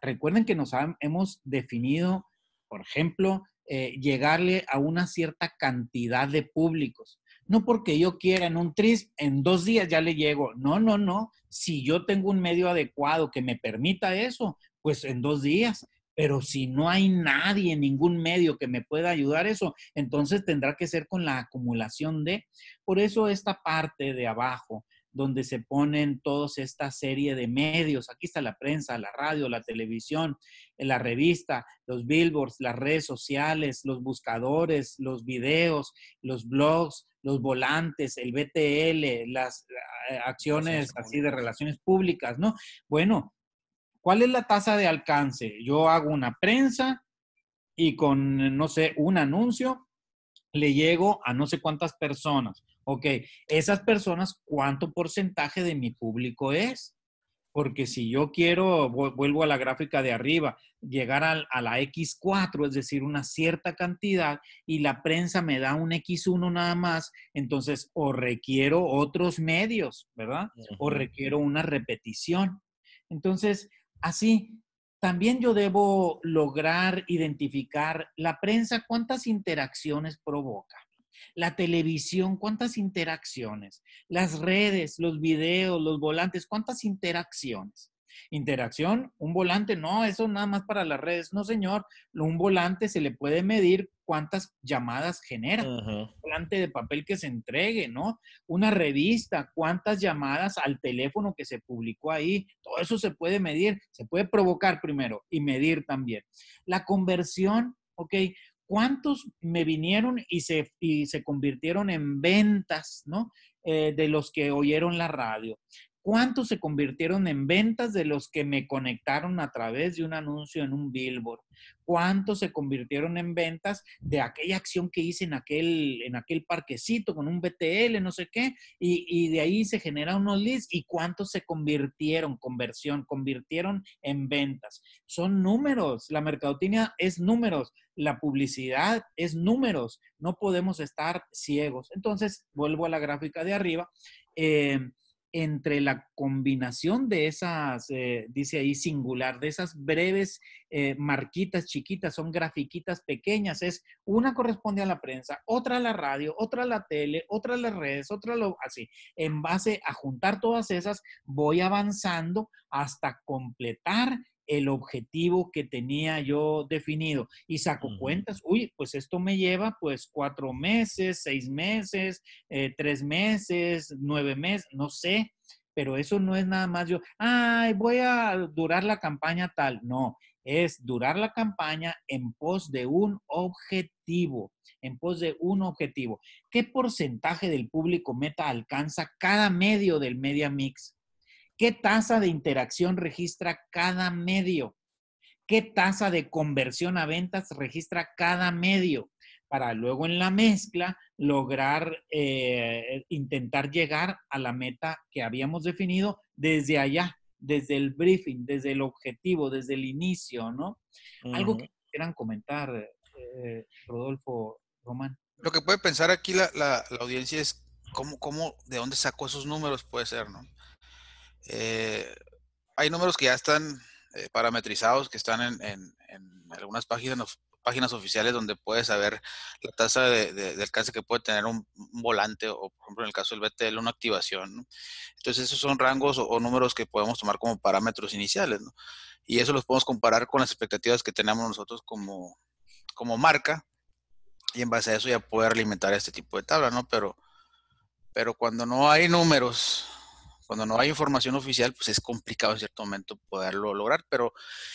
Recuerden que nos hemos definido, por ejemplo, eh, llegarle a una cierta cantidad de públicos. No porque yo quiera en un tris, en dos días ya le llego. No, no, no. Si yo tengo un medio adecuado que me permita eso, pues en dos días. Pero si no hay nadie, ningún medio que me pueda ayudar eso, entonces tendrá que ser con la acumulación de. Por eso esta parte de abajo, donde se ponen todos esta serie de medios. Aquí está la prensa, la radio, la televisión, la revista, los billboards, las redes sociales, los buscadores, los videos, los blogs, los volantes, el BTL, las eh, acciones así de relaciones públicas, ¿no? Bueno, ¿Cuál es la tasa de alcance? Yo hago una prensa y con, no sé, un anuncio le llego a no sé cuántas personas. Ok, esas personas, ¿cuánto porcentaje de mi público es? Porque si yo quiero, vuelvo a la gráfica de arriba, llegar a, la X4, es decir, una cierta cantidad, y la prensa me da un X1 nada más, entonces o requiero otros medios, ¿verdad? O requiero una repetición. Entonces, Así, también yo debo lograr identificar la prensa, cuántas interacciones provoca. La televisión, ¿cuántas interacciones? Las redes, los videos, los volantes, ¿cuántas interacciones? Interacción, un volante, no, eso nada más para las redes. No, señor, un volante se le puede medir cuántas llamadas genera. Un volante de papel que se entregue, ¿no? Una revista, cuántas llamadas al teléfono que se publicó ahí. Todo eso se puede medir, se puede provocar primero y medir también. La conversión, ok, ¿cuántos me vinieron y se, y se convirtieron en ventas, ¿no? Eh, de los que oyeron la radio cuántos se convirtieron en ventas de los que me conectaron a través de un anuncio en un billboard, cuántos se convirtieron en ventas de aquella acción que hice en aquel, en aquel parquecito con un BTL, no sé qué, y, de ahí se generan unos leads y cuántos se convirtieron, conversión, convirtieron en ventas. Son números, la mercadotecnia es números, la publicidad es números, no podemos estar ciegos. Entonces, vuelvo a la gráfica de arriba. Eh, entre la combinación de esas, eh, dice ahí singular, de esas breves eh, marquitas chiquitas, son grafiquitas pequeñas, es una corresponde a la prensa, otra a la radio, otra a la tele, otra a las redes, otra a lo, así. En base a juntar todas esas, voy avanzando hasta completar el objetivo que tenía yo definido. Y saco cuentas, uy, pues esto me lleva pues cuatro meses, seis meses, eh, tres meses, nueve meses, no sé, pero eso no es nada más yo, ay, voy a durar la campaña tal, no, es durar la campaña en pos de un objetivo, en pos de un objetivo. ¿Qué porcentaje del público meta alcanza cada medio del media mix? ¿Qué tasa de interacción registra cada medio? ¿Qué tasa de conversión a ventas registra cada medio? Para luego en la mezcla lograr eh, intentar llegar a la meta que habíamos definido desde allá, desde el briefing, desde el objetivo, desde el inicio, ¿no? Algo que quieran comentar, eh, Rodolfo Román. Lo que puede pensar aquí la, audiencia es cómo, cómo, de dónde sacó esos números, puede ser, ¿no? Eh, hay números que ya están eh, parametrizados, que están en, algunas páginas, páginas oficiales donde puedes saber la tasa de, alcance que puede tener un, volante o, por ejemplo, en el caso del BTL, una activación. Entonces, esos son rangos o, números que podemos tomar como parámetros iniciales. Y eso los podemos comparar con las expectativas que tenemos nosotros como, como marca y en base a eso ya poder alimentar este tipo de tabla, ¿no? Pero, pero cuando no hay números cuando no hay información oficial, pues es complicado en cierto momento poderlo lograr, pero,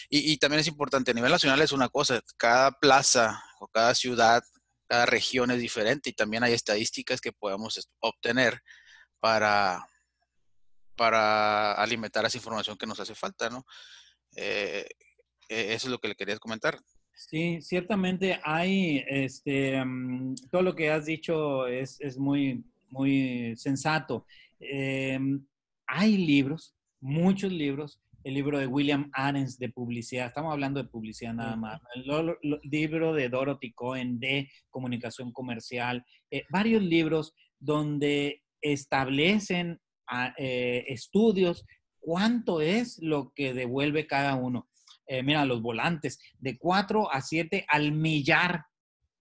y, también es importante, a nivel nacional es una cosa, cada plaza o cada ciudad, cada región es diferente y también hay estadísticas que podemos obtener para, para alimentar esa información que nos hace falta, ¿no? Eh, e, eso es lo que le quería comentar. Sí, ciertamente hay, este, mm, todo lo que has dicho es, es muy, muy sensato. Eh, hay libros, muchos libros, el libro de William Arens de publicidad, estamos hablando de publicidad nada más, el, libro de Dorothy Cohen de comunicación comercial, eh, varios libros donde establecen ah, eh, estudios cuánto es lo que devuelve cada uno. Eh, mira, los volantes, de 4 a 7 al millar.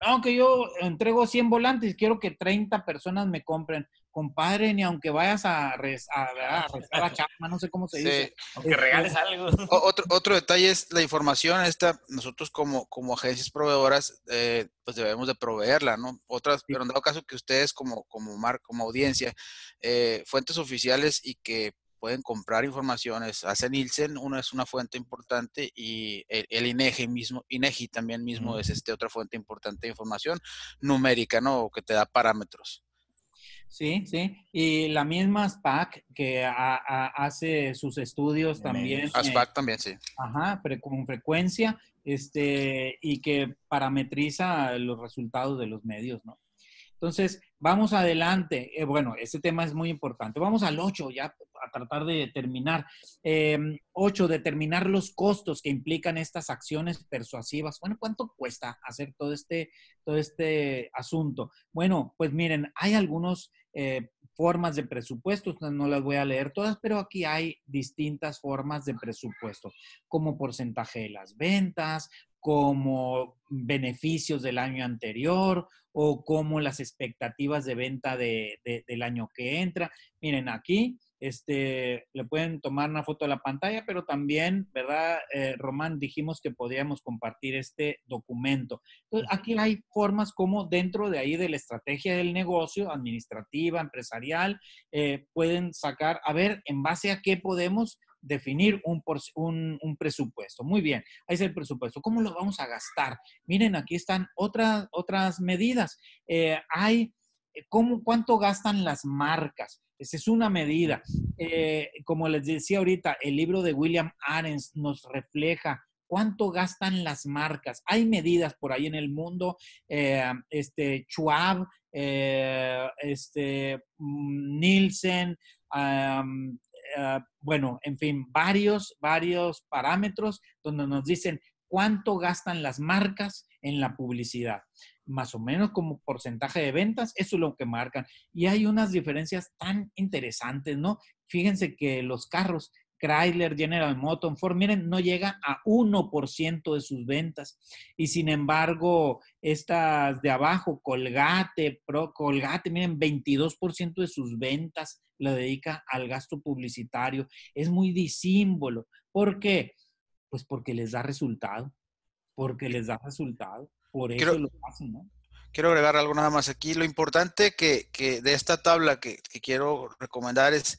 Aunque yo entrego 100 volantes, quiero que 30 personas me compren compadre, ni aunque vayas a, a, a, [LAUGHS] chama, no sé cómo se dice. Aunque este, regales algo. Otro, otro detalle es la información esta, nosotros como, como agencias proveedoras, eh, pues debemos de proveerla, ¿no? Otras, pero en dado caso que ustedes como, como, mar, como audiencia, eh, fuentes oficiales y que pueden comprar informaciones. Hace Nielsen, una es una fuente importante y el, INEGI mismo, INEGI también mismo es este otra fuente importante de información numérica, ¿no? Que te da parámetros. Sí, sí. Y la misma SPAC que hace sus estudios también. SPAC también, sí. Ajá, pero con frecuencia, este, y que parametriza los resultados de los medios, ¿no? Entonces, vamos adelante. Eh, bueno, ese tema es muy importante. Vamos al 8, ya a tratar de terminar. Eh, ocho, determinar los costos que implican estas acciones persuasivas. Bueno, ¿cuánto cuesta hacer todo este, todo este asunto? Bueno, pues miren, hay algunos eh, formas de presupuesto, no las voy a leer todas, pero aquí hay distintas formas de presupuesto, como porcentaje de las ventas, como beneficios del año anterior o como las expectativas de venta del año que entra. Miren, aquí este, le pueden tomar una foto de la pantalla, pero también, ¿verdad, eh, Román? Dijimos que podíamos compartir este documento. Entonces, aquí hay formas como dentro de ahí de la estrategia del negocio, administrativa, empresarial, eh, pueden sacar, a ver, en base a qué podemos definir un, un, presupuesto. Muy bien, ahí es el presupuesto. ¿Cómo lo vamos a gastar? Miren, aquí están otras, otras medidas. Eh, hay, ¿cómo, ¿cuánto gastan las marcas? Esa es una medida. Eh, como les decía ahorita, el libro de William Arens nos refleja cuánto gastan las marcas. Hay medidas por ahí en el mundo, eh, este Schwab, este mm, Nielsen, eh, bueno, en fin, varios, varios parámetros donde nos dicen cuánto gastan las marcas en la publicidad. Más o menos como porcentaje de ventas, eso es lo que marcan. Y hay unas diferencias tan interesantes, ¿no? Fíjense que los carros Chrysler, General Motors, Ford, miren, no llega a 1% de sus ventas. Y sin embargo, estas de abajo, Colgate, Pro, Colgate, miren, 22% de sus ventas la dedica al gasto publicitario. Es muy disímbolo. ¿Por qué? Pues porque les da resultado. Porque les da resultado. Por eso lo hacen, ¿no? Quiero agregar algo nada más aquí. Lo importante que, de esta tabla que quiero recomendar es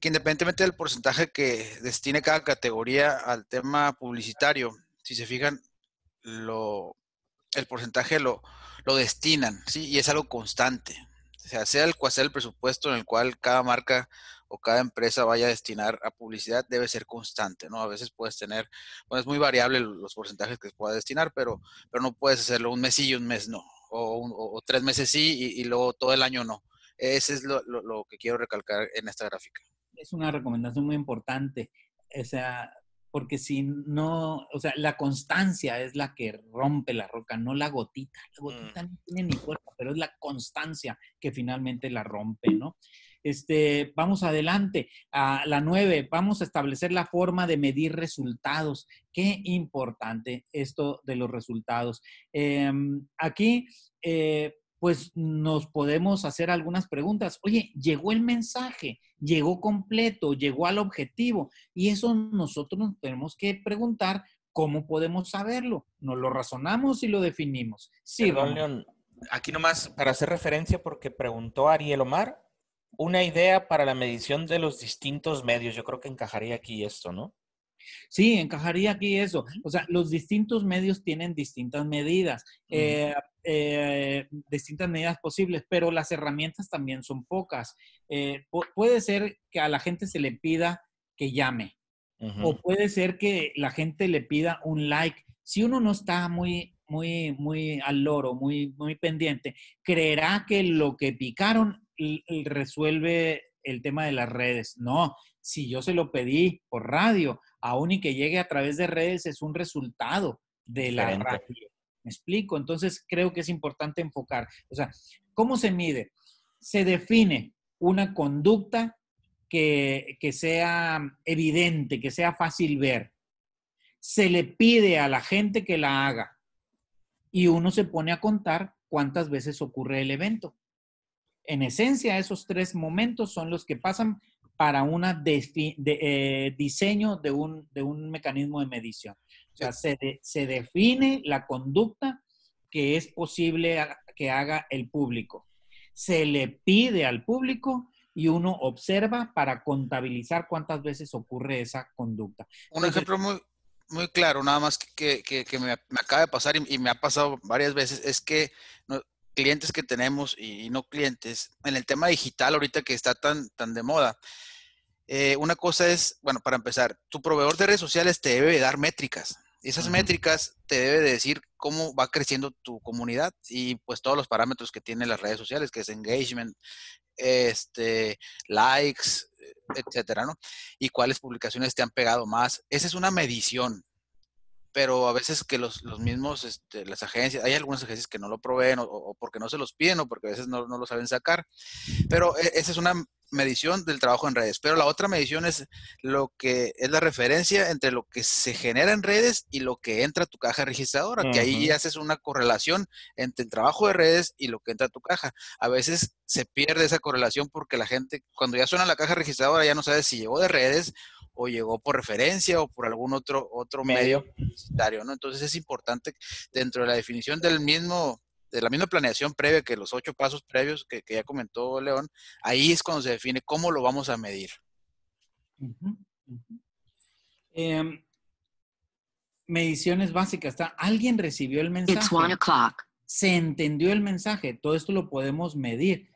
que independientemente del porcentaje que destine cada categoría al tema publicitario, si se fijan, lo, el porcentaje lo, lo destinan, ¿sí? Y es algo constante. O sea, sea el cual sea el presupuesto en el cual cada marca o cada empresa vaya a destinar a publicidad, debe ser constante, ¿no? A veces puedes tener, bueno, es muy variable los porcentajes que se pueda destinar, pero, pero no puedes hacerlo un mes sí y un mes no, o, tres meses sí y, luego todo el año no. Ese es lo, lo que quiero recalcar en esta gráfica es una recomendación muy importante. O sea, porque si no, o sea, la constancia es la que rompe la roca, no la gotita. La gotita mm. no tiene ni fuerza, pero es la constancia que finalmente la rompe, ¿no? Este, vamos adelante. A la nueve, vamos a establecer la forma de medir resultados. Qué importante esto de los resultados. Em, aquí, eh, pues nos podemos hacer algunas preguntas. Oye, llegó el mensaje, llegó completo, llegó al objetivo. Y eso nosotros nos tenemos que preguntar cómo podemos saberlo. Nos lo razonamos y lo definimos. Sí, Don León, aquí nomás para hacer referencia porque preguntó Ariel Omar, una idea para la medición de los distintos medios. Yo creo que encajaría aquí esto, ¿no? Sí, encajaría aquí eso. O sea, los distintos medios tienen distintas medidas, eh, eh, distintas medidas posibles, pero las herramientas también son pocas. Eh, puede ser que a la gente se le pida que llame, o puede ser que la gente le pida un like. Si uno no está muy, muy, muy al loro, muy, muy pendiente, creerá que lo que picaron resuelve el tema de las redes. No, si yo se lo pedí por radio, aún y que llegue a través de redes, es un resultado de la radio. ¿Me explico? Entonces creo que es importante enfocar. O sea, ¿cómo se mide? Se define una conducta que, que sea evidente, que sea fácil ver. Se le pide a la gente que la haga y uno se pone a contar cuántas veces ocurre el evento. En esencia, esos tres momentos son los que pasan para un eh, diseño de un, de un, mecanismo de medición. O sea, se, se, define la conducta que es posible que haga el público. Se le pide al público y uno observa para contabilizar cuántas veces ocurre esa conducta. Un ejemplo muy, muy claro, nada más que, que, que me, me, acaba de pasar y, y, me ha pasado varias veces, es que clientes que tenemos y, no clientes, en el tema digital ahorita que está tan, tan de moda, eh, una cosa es, bueno, para empezar, tu proveedor de redes sociales te debe dar métricas. Esas métricas te debe decir cómo va creciendo tu comunidad y pues todos los parámetros que tienen las redes sociales, que es engagement, este, likes, etcétera, ¿no? Y cuáles publicaciones te han pegado más. Esa es una medición. Pero a veces que los, los mismos, este, las agencias, hay algunas agencias que no lo proveen o, porque no se los piden o porque a veces no, no lo saben sacar, pero e, esa es una medición del trabajo en redes, pero la otra medición es lo que es la referencia entre lo que se genera en redes y lo que entra a tu caja registradora, que ahí haces una correlación entre el trabajo de redes y lo que entra a tu caja. A veces se pierde esa correlación porque la gente, cuando ya suena la caja registradora, ya no sabe si llegó de redes o llegó por referencia o por algún otro, otro medio publicitario, ¿no? Entonces es importante dentro de la definición del mismo de la misma planeación previa que los ocho pasos previos que, ya comentó León, ahí es cuando se define cómo lo vamos a medir. Em, mediciones básicas. ¿Alguien recibió el mensaje? Se entendió el mensaje. Todo esto lo podemos medir.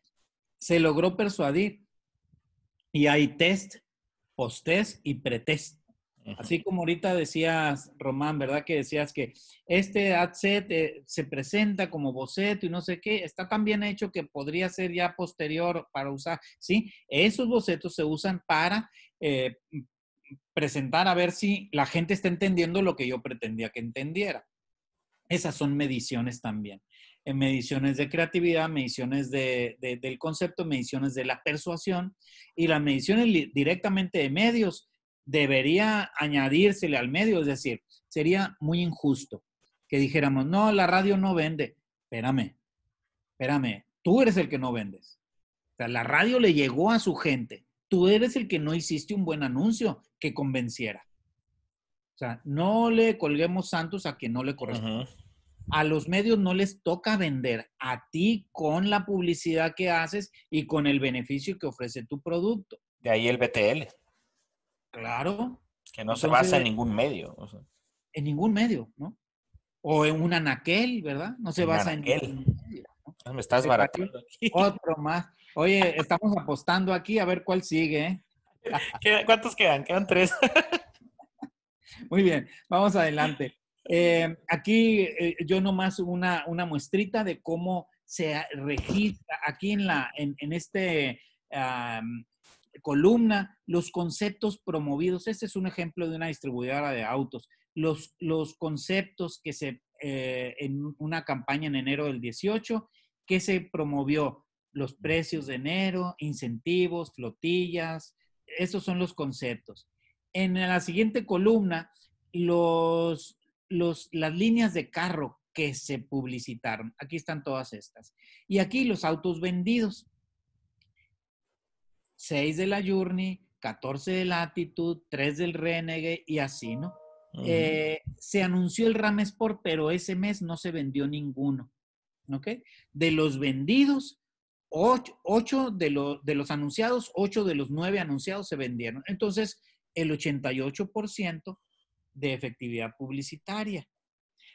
Se logró persuadir. Y hay test, post-test y pretest. Así como ahorita decías, Román, ¿verdad? Que decías que este ad set eh, se presenta como boceto y no sé qué, está tan bien hecho que podría ser ya posterior para usar, ¿sí? Esos bocetos se usan para eh, presentar a ver si la gente está entendiendo lo que yo pretendía que entendiera. Esas son mediciones también. En mediciones de creatividad, mediciones de, del concepto, mediciones de la persuasión y las mediciones directamente de medios debería añadírsele al medio, es decir, sería muy injusto que dijéramos, no, la radio no vende. Espérame, espérame, tú eres el que no vendes. O sea, la radio le llegó a su gente. Tú eres el que no hiciste un buen anuncio que convenciera. O sea, no le colguemos santos a quien no le corresponde. A los medios no les toca vender, a ti con la publicidad que haces y con el beneficio que ofrece tu producto. De ahí el BTL. Claro. Que no se basa en ningún medio. En ningún medio, ¿no? O en un anaquel, ¿verdad? No se basa en ningún medio. Ah, me estás baratando aquí. Otro más. Oye, estamos apostando aquí a ver cuál sigue. ¿eh? [LAUGHS] ¿Cuántos quedan? Quedan tres. [LAUGHS] Muy bien, vamos adelante. Eh, aquí eh, yo nomás una, una muestrita de cómo se registra aquí en, la, en, este columna, los conceptos promovidos. Este es un ejemplo de una distribuidora de autos. Los, los conceptos que se, eh, en una campaña en enero del 18, que se promovió los precios de enero, incentivos, flotillas, esos son los conceptos. En la siguiente columna, los, los, las líneas de carro que se publicitaron. Aquí están todas estas. Y aquí los autos vendidos. 6 de la Journey, 14 de la Attitude, 3 del Renegade y así, ¿no? Eh, se anunció el RAM Sport, pero ese mes no se vendió ninguno. ¿Ok? De los vendidos, 8, de, de los anunciados, 8 de los 9 anunciados se vendieron. Entonces, el 88% de efectividad publicitaria.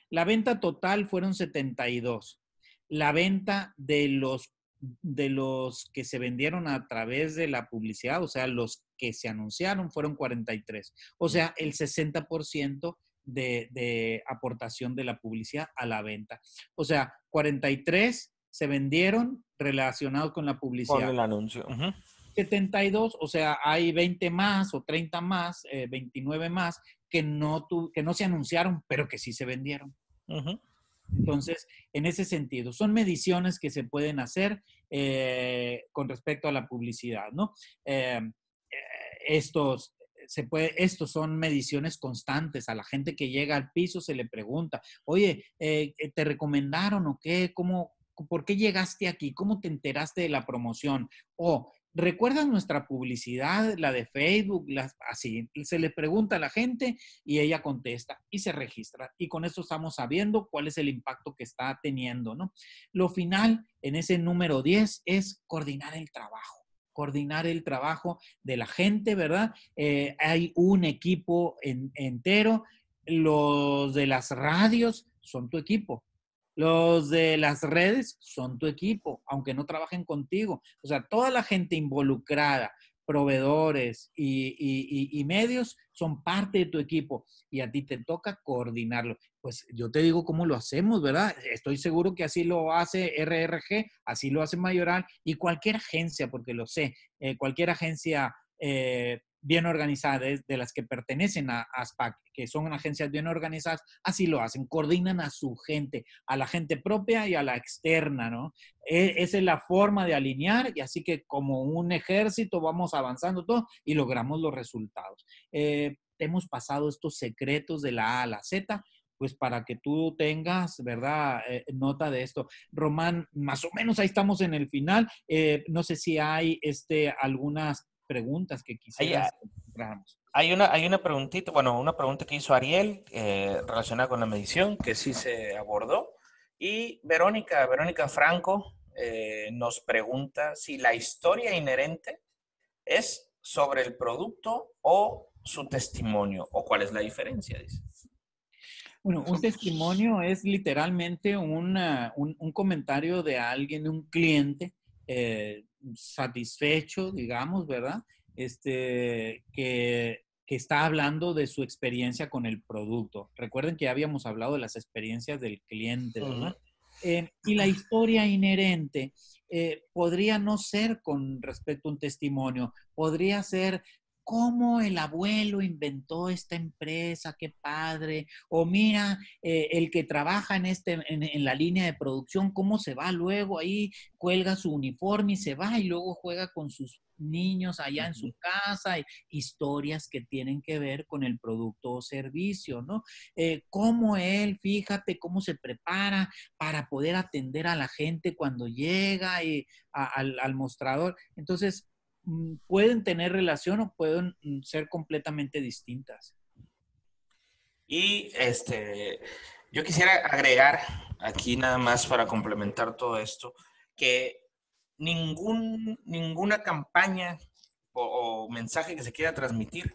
La venta total fueron 72. La venta de los de los que se vendieron a través de la publicidad, o sea, los que se anunciaron fueron 43. O sea, el 60% de, de aportación de la publicidad a la venta. O sea, 43 se vendieron relacionados con la publicidad. Con el anuncio. 72, o sea, hay 20 más o 30 más, 29 eh, más que no, que no se anunciaron, pero que sí se vendieron. Entonces, en ese sentido, son mediciones que se pueden hacer eh, con respecto a la publicidad, ¿no? Eh, eh, estos, se puede, estos son mediciones constantes. A la gente que llega al piso se le pregunta, oye, ¿te recomendaron o qué? ¿Cómo, ¿Por qué llegaste aquí? ¿Cómo te enteraste de la promoción? O ¿Recuerdas nuestra publicidad, la de Facebook? así, se le pregunta a la gente y ella contesta y se registra. Y con eso estamos sabiendo cuál es el impacto que está teniendo, ¿no? Lo final, en ese número 10, es coordinar el trabajo coordinar el trabajo de la gente, ¿verdad? Eh, hay un equipo entero, los de las radios son tu equipo, los de las redes son tu equipo, aunque no trabajen contigo. O sea, toda la gente involucrada, proveedores y, medios son parte de tu equipo y a ti te toca coordinarlo. Pues yo te digo cómo lo hacemos, ¿verdad? Estoy seguro que así lo hace RRG, así lo hace Mayoral y cualquier agencia, porque lo sé, eh, cualquier agencia eh, bien organizadas, de las que pertenecen a ASPAC, que son agencias bien organizadas, así lo hacen, coordinan a su gente, a la gente propia y a la externa, ¿no? E, esa es la forma de alinear y así que como un ejército vamos avanzando todo y logramos los resultados. Eh, hemos pasado estos secretos de la A a la Z pues para que tú tengas, ¿verdad? Eh, nota de esto. Román, más o menos ahí estamos en el final. Eh, no sé si hay este, algunas preguntas que quisieras hay, una, hay una preguntita, bueno, una pregunta que hizo Ariel eh, relacionada con la medición, que sí se abordó. Y Verónica, Verónica Franco nos pregunta si la historia inherente es sobre el producto o su testimonio, o cuál es la diferencia, dice. Bueno, un testimonio es literalmente un, comentario de alguien, de un cliente eh, satisfecho, digamos, ¿verdad? Este, que, está hablando de su experiencia con el producto. Recuerden que ya habíamos hablado de las experiencias del cliente, ¿verdad? Eh, y la historia inherente eh, podría no ser con respecto a un testimonio, podría ser cómo el abuelo inventó esta empresa, qué padre, o mira, eh, el que trabaja en, este, en, la línea de producción, cómo se va luego ahí, cuelga su uniforme y se va y luego juega con sus niños allá en su casa, historias que tienen que ver con el producto o servicio, ¿no? Eh, cómo él, fíjate, cómo se prepara para poder atender a la gente cuando llega y al, al mostrador. Entonces, pueden tener relación o pueden mm, ser completamente distintas. Y este, yo quisiera agregar aquí nada más para complementar todo esto, que ningún, ninguna campaña o, mensaje que se quiera transmitir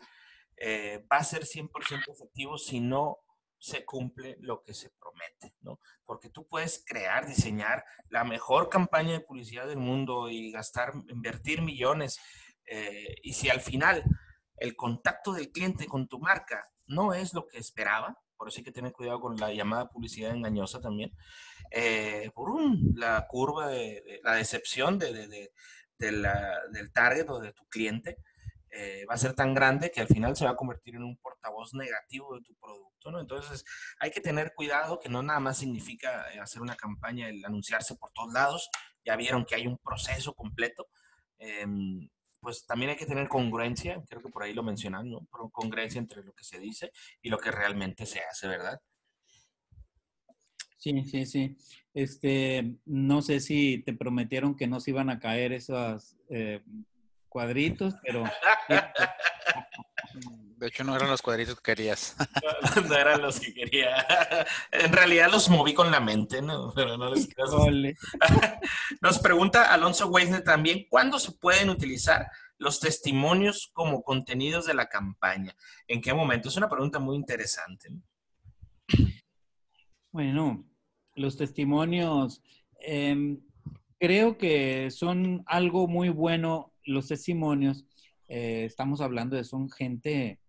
eh, va a ser 100% efectivo si no se cumple lo que se promete, ¿no? Porque tú puedes crear, diseñar la mejor campaña de publicidad del mundo y gastar, invertir millones. Eh, y si al final el contacto del cliente con tu marca no es lo que esperaba, por eso hay que tener cuidado con la llamada publicidad engañosa también, eh, por un, la curva de, la decepción de, de, del target o de tu cliente, eh, va a ser tan grande que al final se va a convertir en un portavoz negativo de tu producto, ¿no? Entonces hay que tener cuidado que no nada más significa eh, hacer una campaña, el anunciarse por todos lados, ya vieron que hay un proceso completo, em, pues también hay que tener congruencia, creo que por ahí lo mencionan, ¿no? Congruencia entre lo que se dice y lo que realmente se hace, ¿verdad? Sí, sí, sí. Este, no sé si te prometieron que no se iban a caer esas eh, cuadritos, pero... [LAUGHS] De hecho, no eran los cuadritos que querías. [LAUGHS] No, eran los que quería. En realidad los moví con la mente, ¿no? Pero no les [LAUGHS] Nos pregunta Alonso Weisner también, ¿cuándo se pueden utilizar los testimonios como contenidos de la campaña? ¿En qué momento? Es una pregunta muy interesante. Bueno, los testimonios em, creo que son algo muy bueno los testimonios, eh, estamos hablando de son gente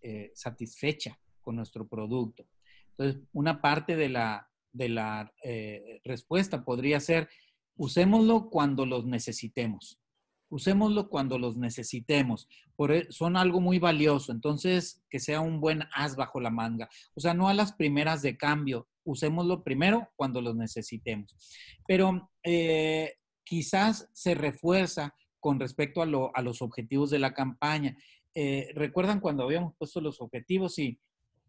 eh, satisfecha con nuestro producto. Entonces, una parte de la, de la eh, respuesta podría ser, usémoslo cuando los necesitemos. Usémoslo cuando los necesitemos. Por, e, son algo muy valioso. Entonces, que sea un buen as bajo la manga. O sea, no a las primeras de cambio. Usémoslo primero cuando los necesitemos. Pero quizás se refuerza con respecto a, los objetivos de la campaña. Eh, ¿Recuerdan cuando habíamos puesto los objetivos? Sí,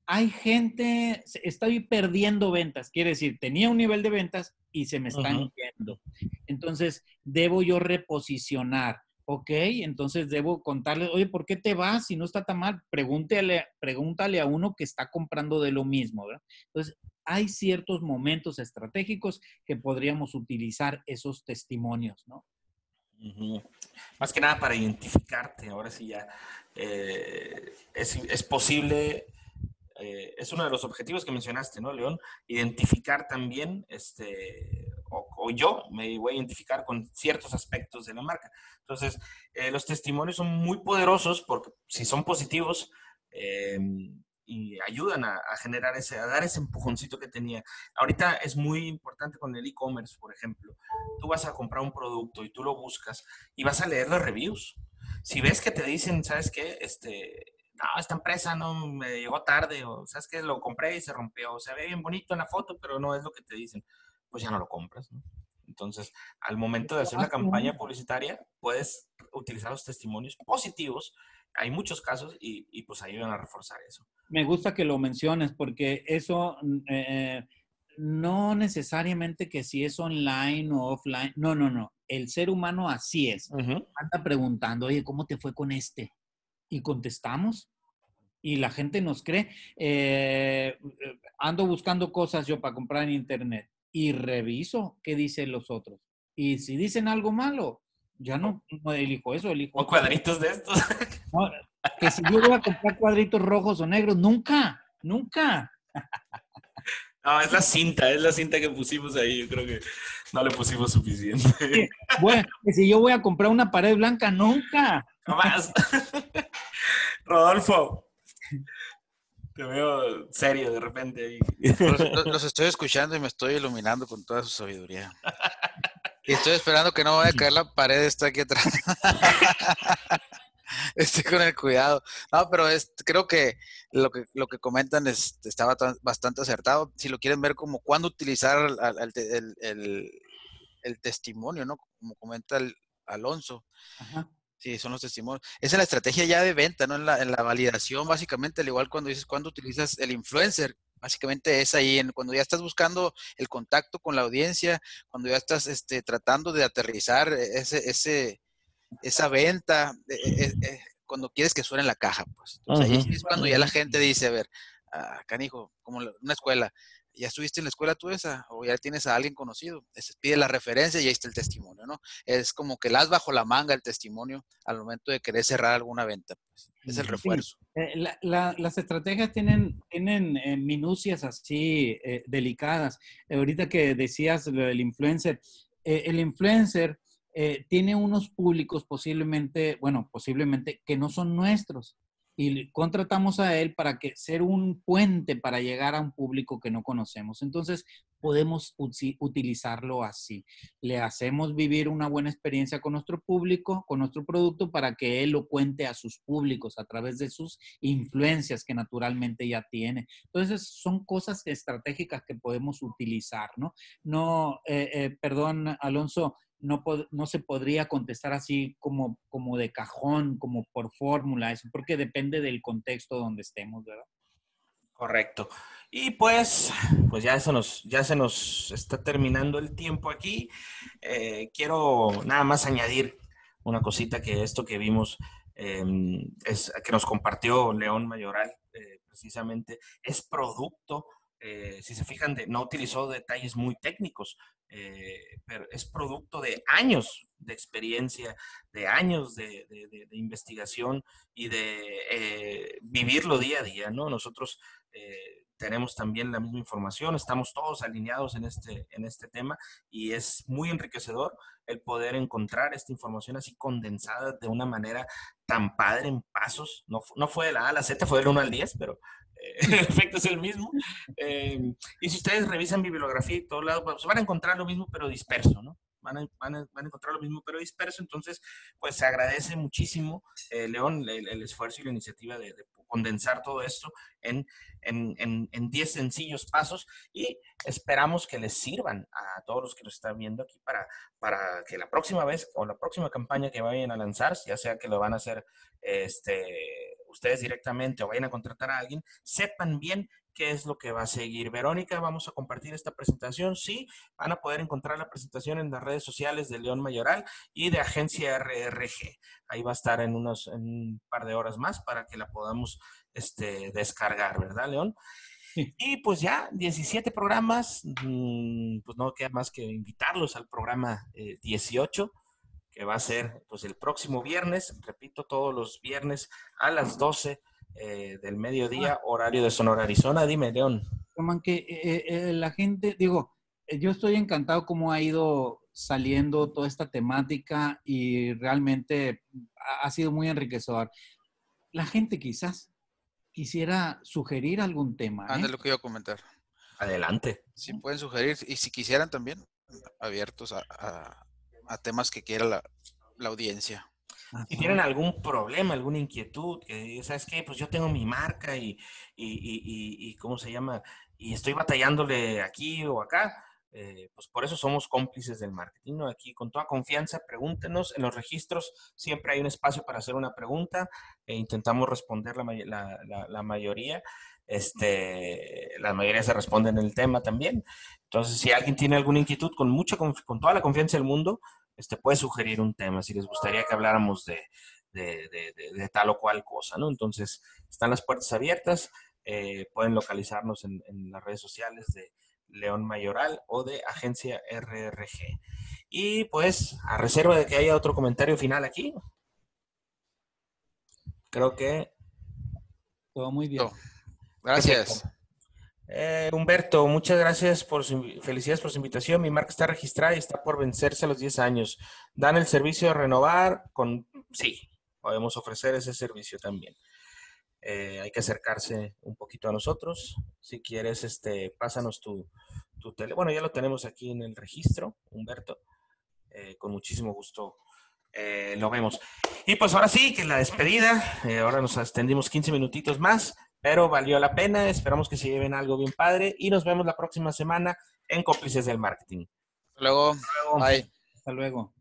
hay gente, estoy perdiendo ventas, quiere decir, tenía un nivel de ventas y se me están yendo. Entonces, debo yo reposicionar, ¿ok? Entonces, debo contarle, oye, ¿por qué te vas si no está tan mal? Pregúntale, pregúntale a uno que está comprando de lo mismo, ¿verdad? Entonces, hay ciertos momentos estratégicos que podríamos utilizar esos testimonios, ¿no? Más que nada para identificarte, ahora sí ya eh, es, posible, eh, es uno de los objetivos que mencionaste, ¿no, León? Identificar también, este, o, yo me voy a identificar con ciertos aspectos de la marca. Entonces, eh, los testimonios son muy poderosos porque si son positivos, y ayudan a, generar ese, a dar ese empujoncito que tenía. Ahorita es muy importante con el e-commerce, por ejemplo. Tú vas a comprar un producto y tú lo buscas y vas a leer los reviews. Si ves que te dicen, ¿sabes qué? Este, no, esta empresa no me llegó tarde, o sabes que lo compré y se rompió, o se ve bien bonito en la foto, pero no es lo que te dicen, pues ya no lo compras, ¿no? Entonces, al momento de hacer una campaña publicitaria, puedes utilizar los testimonios positivos. Hay muchos casos y, y pues ayudan a reforzar eso. Me gusta que lo menciones porque eso mm, eh, no necesariamente que si es online o offline, no, no, no. El ser humano así es. Anda preguntando, oye, ¿cómo te fue con este? Y contestamos y la gente nos cree. Eh, ando buscando cosas yo para comprar en internet y reviso qué dicen los otros. Y si dicen algo malo, ya no, elijo eso, elijo. O cuadritos de estos. Que si yo voy a comprar cuadritos rojos o negros, nunca, nunca. No, es la cinta, es la cinta que pusimos ahí. Yo creo que no le pusimos suficiente. Bueno, que si yo voy a comprar una pared blanca, nunca. No más. Rodolfo, te veo serio de repente. Los, estoy escuchando y me estoy iluminando con toda su sabiduría. Y estoy esperando que no vaya a caer la pared esta aquí atrás. [LAUGHS] Estoy con el cuidado. No, pero es, creo que lo que, lo que comentan es, estaba bastante acertado. Si lo quieren ver como cuándo utilizar el, el, testimonio, ¿no? Como comenta el Alonso. Ajá. Sí, son los testimonios. Esa es la estrategia ya de venta, ¿no? En la, en la validación, básicamente, al igual cuando dices cuando utilizas el influencer, básicamente es ahí, en, cuando ya estás buscando el contacto con la audiencia, cuando ya estás este, tratando de aterrizar ese, ese, esa venta, eh, eh, eh, cuando quieres que suene en la caja, pues. ahí es cuando ya la gente dice, a ver, ah, canijo, como una escuela, ya estuviste en la escuela tú esa, o ya tienes a alguien conocido, se pide la referencia y ahí está el testimonio, ¿no? Es como que las bajo la manga el testimonio al momento de querer cerrar alguna venta, pues, es el refuerzo. Eh, las estrategias tienen, tienen eh, minucias así eh, delicadas. ahorita que decías lo del influencer, el influencer tiene unos públicos posiblemente, bueno, posiblemente que no son nuestros y contratamos a él para que ser un puente para llegar a un público que no conocemos. Entonces, podemos utilizarlo así. Le hacemos vivir una buena experiencia con nuestro público, con nuestro producto, para que él lo cuente a sus públicos a través de sus influencias que naturalmente ya tiene. Entonces, son cosas estratégicas que podemos utilizar, ¿no? No, eh, eh, perdón, Alonso, no, se podría contestar así como, como de cajón, como por fórmula, eso, porque depende del contexto donde estemos, ¿verdad? Correcto. Y pues, pues ya, se nos, ya se nos está terminando el tiempo aquí. Eh, quiero nada más añadir una cosita que esto que vimos, em, es, que nos compartió León Mayoral, eh, precisamente, es producto eh, si se fijan, no utilizó detalles muy técnicos, eh, es producto de años de experiencia, de años de, investigación y de eh, vivirlo día a día, ¿no? Nosotros tenemos también la misma información, estamos todos alineados en este, en este tema y es muy enriquecedor el poder encontrar esta información así condensada de una manera tan padre en pasos. No, no fue de la A a la Z, fue del 1 al 10, pero [LAUGHS] el efecto es el mismo. Eh, y si ustedes revisan bibliografía y todo lado, pues van a encontrar lo mismo, pero disperso, ¿no? Van a, van a, encontrar lo mismo, pero disperso. Entonces, pues se agradece muchísimo, eh, León, el, esfuerzo y la iniciativa de, condensar todo esto en 10 en, en, sencillos pasos y esperamos que les sirvan a todos los que nos están viendo aquí para, para que la próxima vez o la próxima campaña que vayan a lanzar, ya sea que lo van a hacer este ustedes directamente o vayan a contratar a alguien, sepan bien qué es lo que va a seguir. Verónica, vamos a compartir esta presentación. Sí, van a poder encontrar la presentación en las redes sociales de León Mayoral y de Agencia RRG. Ahí va a estar en, unos, en un par de horas más para que la podamos este, descargar, ¿verdad, León? Y pues ya, 17 programas, mm, pues no queda más que invitarlos al programa 18 eh, que va a ser pues el próximo viernes, repito, todos los viernes a las 12 eh, del mediodía, horario de Sonora, Arizona. Dime, León. Roman, que eh, eh, la gente, digo, yo estoy encantado cómo ha ido saliendo toda esta temática y realmente ha, sido muy enriquecedor. La gente quizás quisiera sugerir algún tema. Ande lo que iba a comentar. Adelante. Sí, pueden sugerir. Y si quisieran también, abiertos a, a temas que quiera la, audiencia. Si tienen algún problema, alguna inquietud, ¿sabes qué? Pues yo tengo mi marca y, y, y, y ¿cómo se llama? Y estoy batallándole aquí o acá. Eh, pues por eso somos cómplices del marketing. ¿no? Aquí con toda confianza, pregúntenos. En los registros siempre hay un espacio para hacer una pregunta e intentamos responder la, la, la, mayoría. Este, la mayoría se responde en el tema también. Entonces, si alguien tiene alguna inquietud, con, mucha, con toda la confianza del mundo, este, puede sugerir un tema, si les gustaría que habláramos de, de, de, tal o cual cosa, ¿no? Entonces, están las puertas abiertas, eh, pueden localizarnos en, en, las redes sociales de León Mayoral o de Agencia RRG. Y pues, a reserva de que haya otro comentario final aquí, creo que... Todo muy bien. Gracias. Eh, Humberto, muchas gracias por su, felicidades por su invitación. Mi marca está registrada y está por vencerse a los 10 años. ¿Dan el servicio de renovar? Con sí, podemos ofrecer ese servicio también. Eh, hay que acercarse un poquito a nosotros. Si quieres, este, pásanos tu, tu tele. Bueno, ya lo tenemos aquí en el registro, Humberto. Eh, con muchísimo gusto lo vemos. Y pues ahora sí, que la despedida. ahora nos extendimos 15 minutitos más pero valió la pena. Esperamos que se lleven algo bien padre y nos vemos la próxima semana en Cómplices del Marketing. Hasta luego. Hasta luego. Bye. Hasta luego.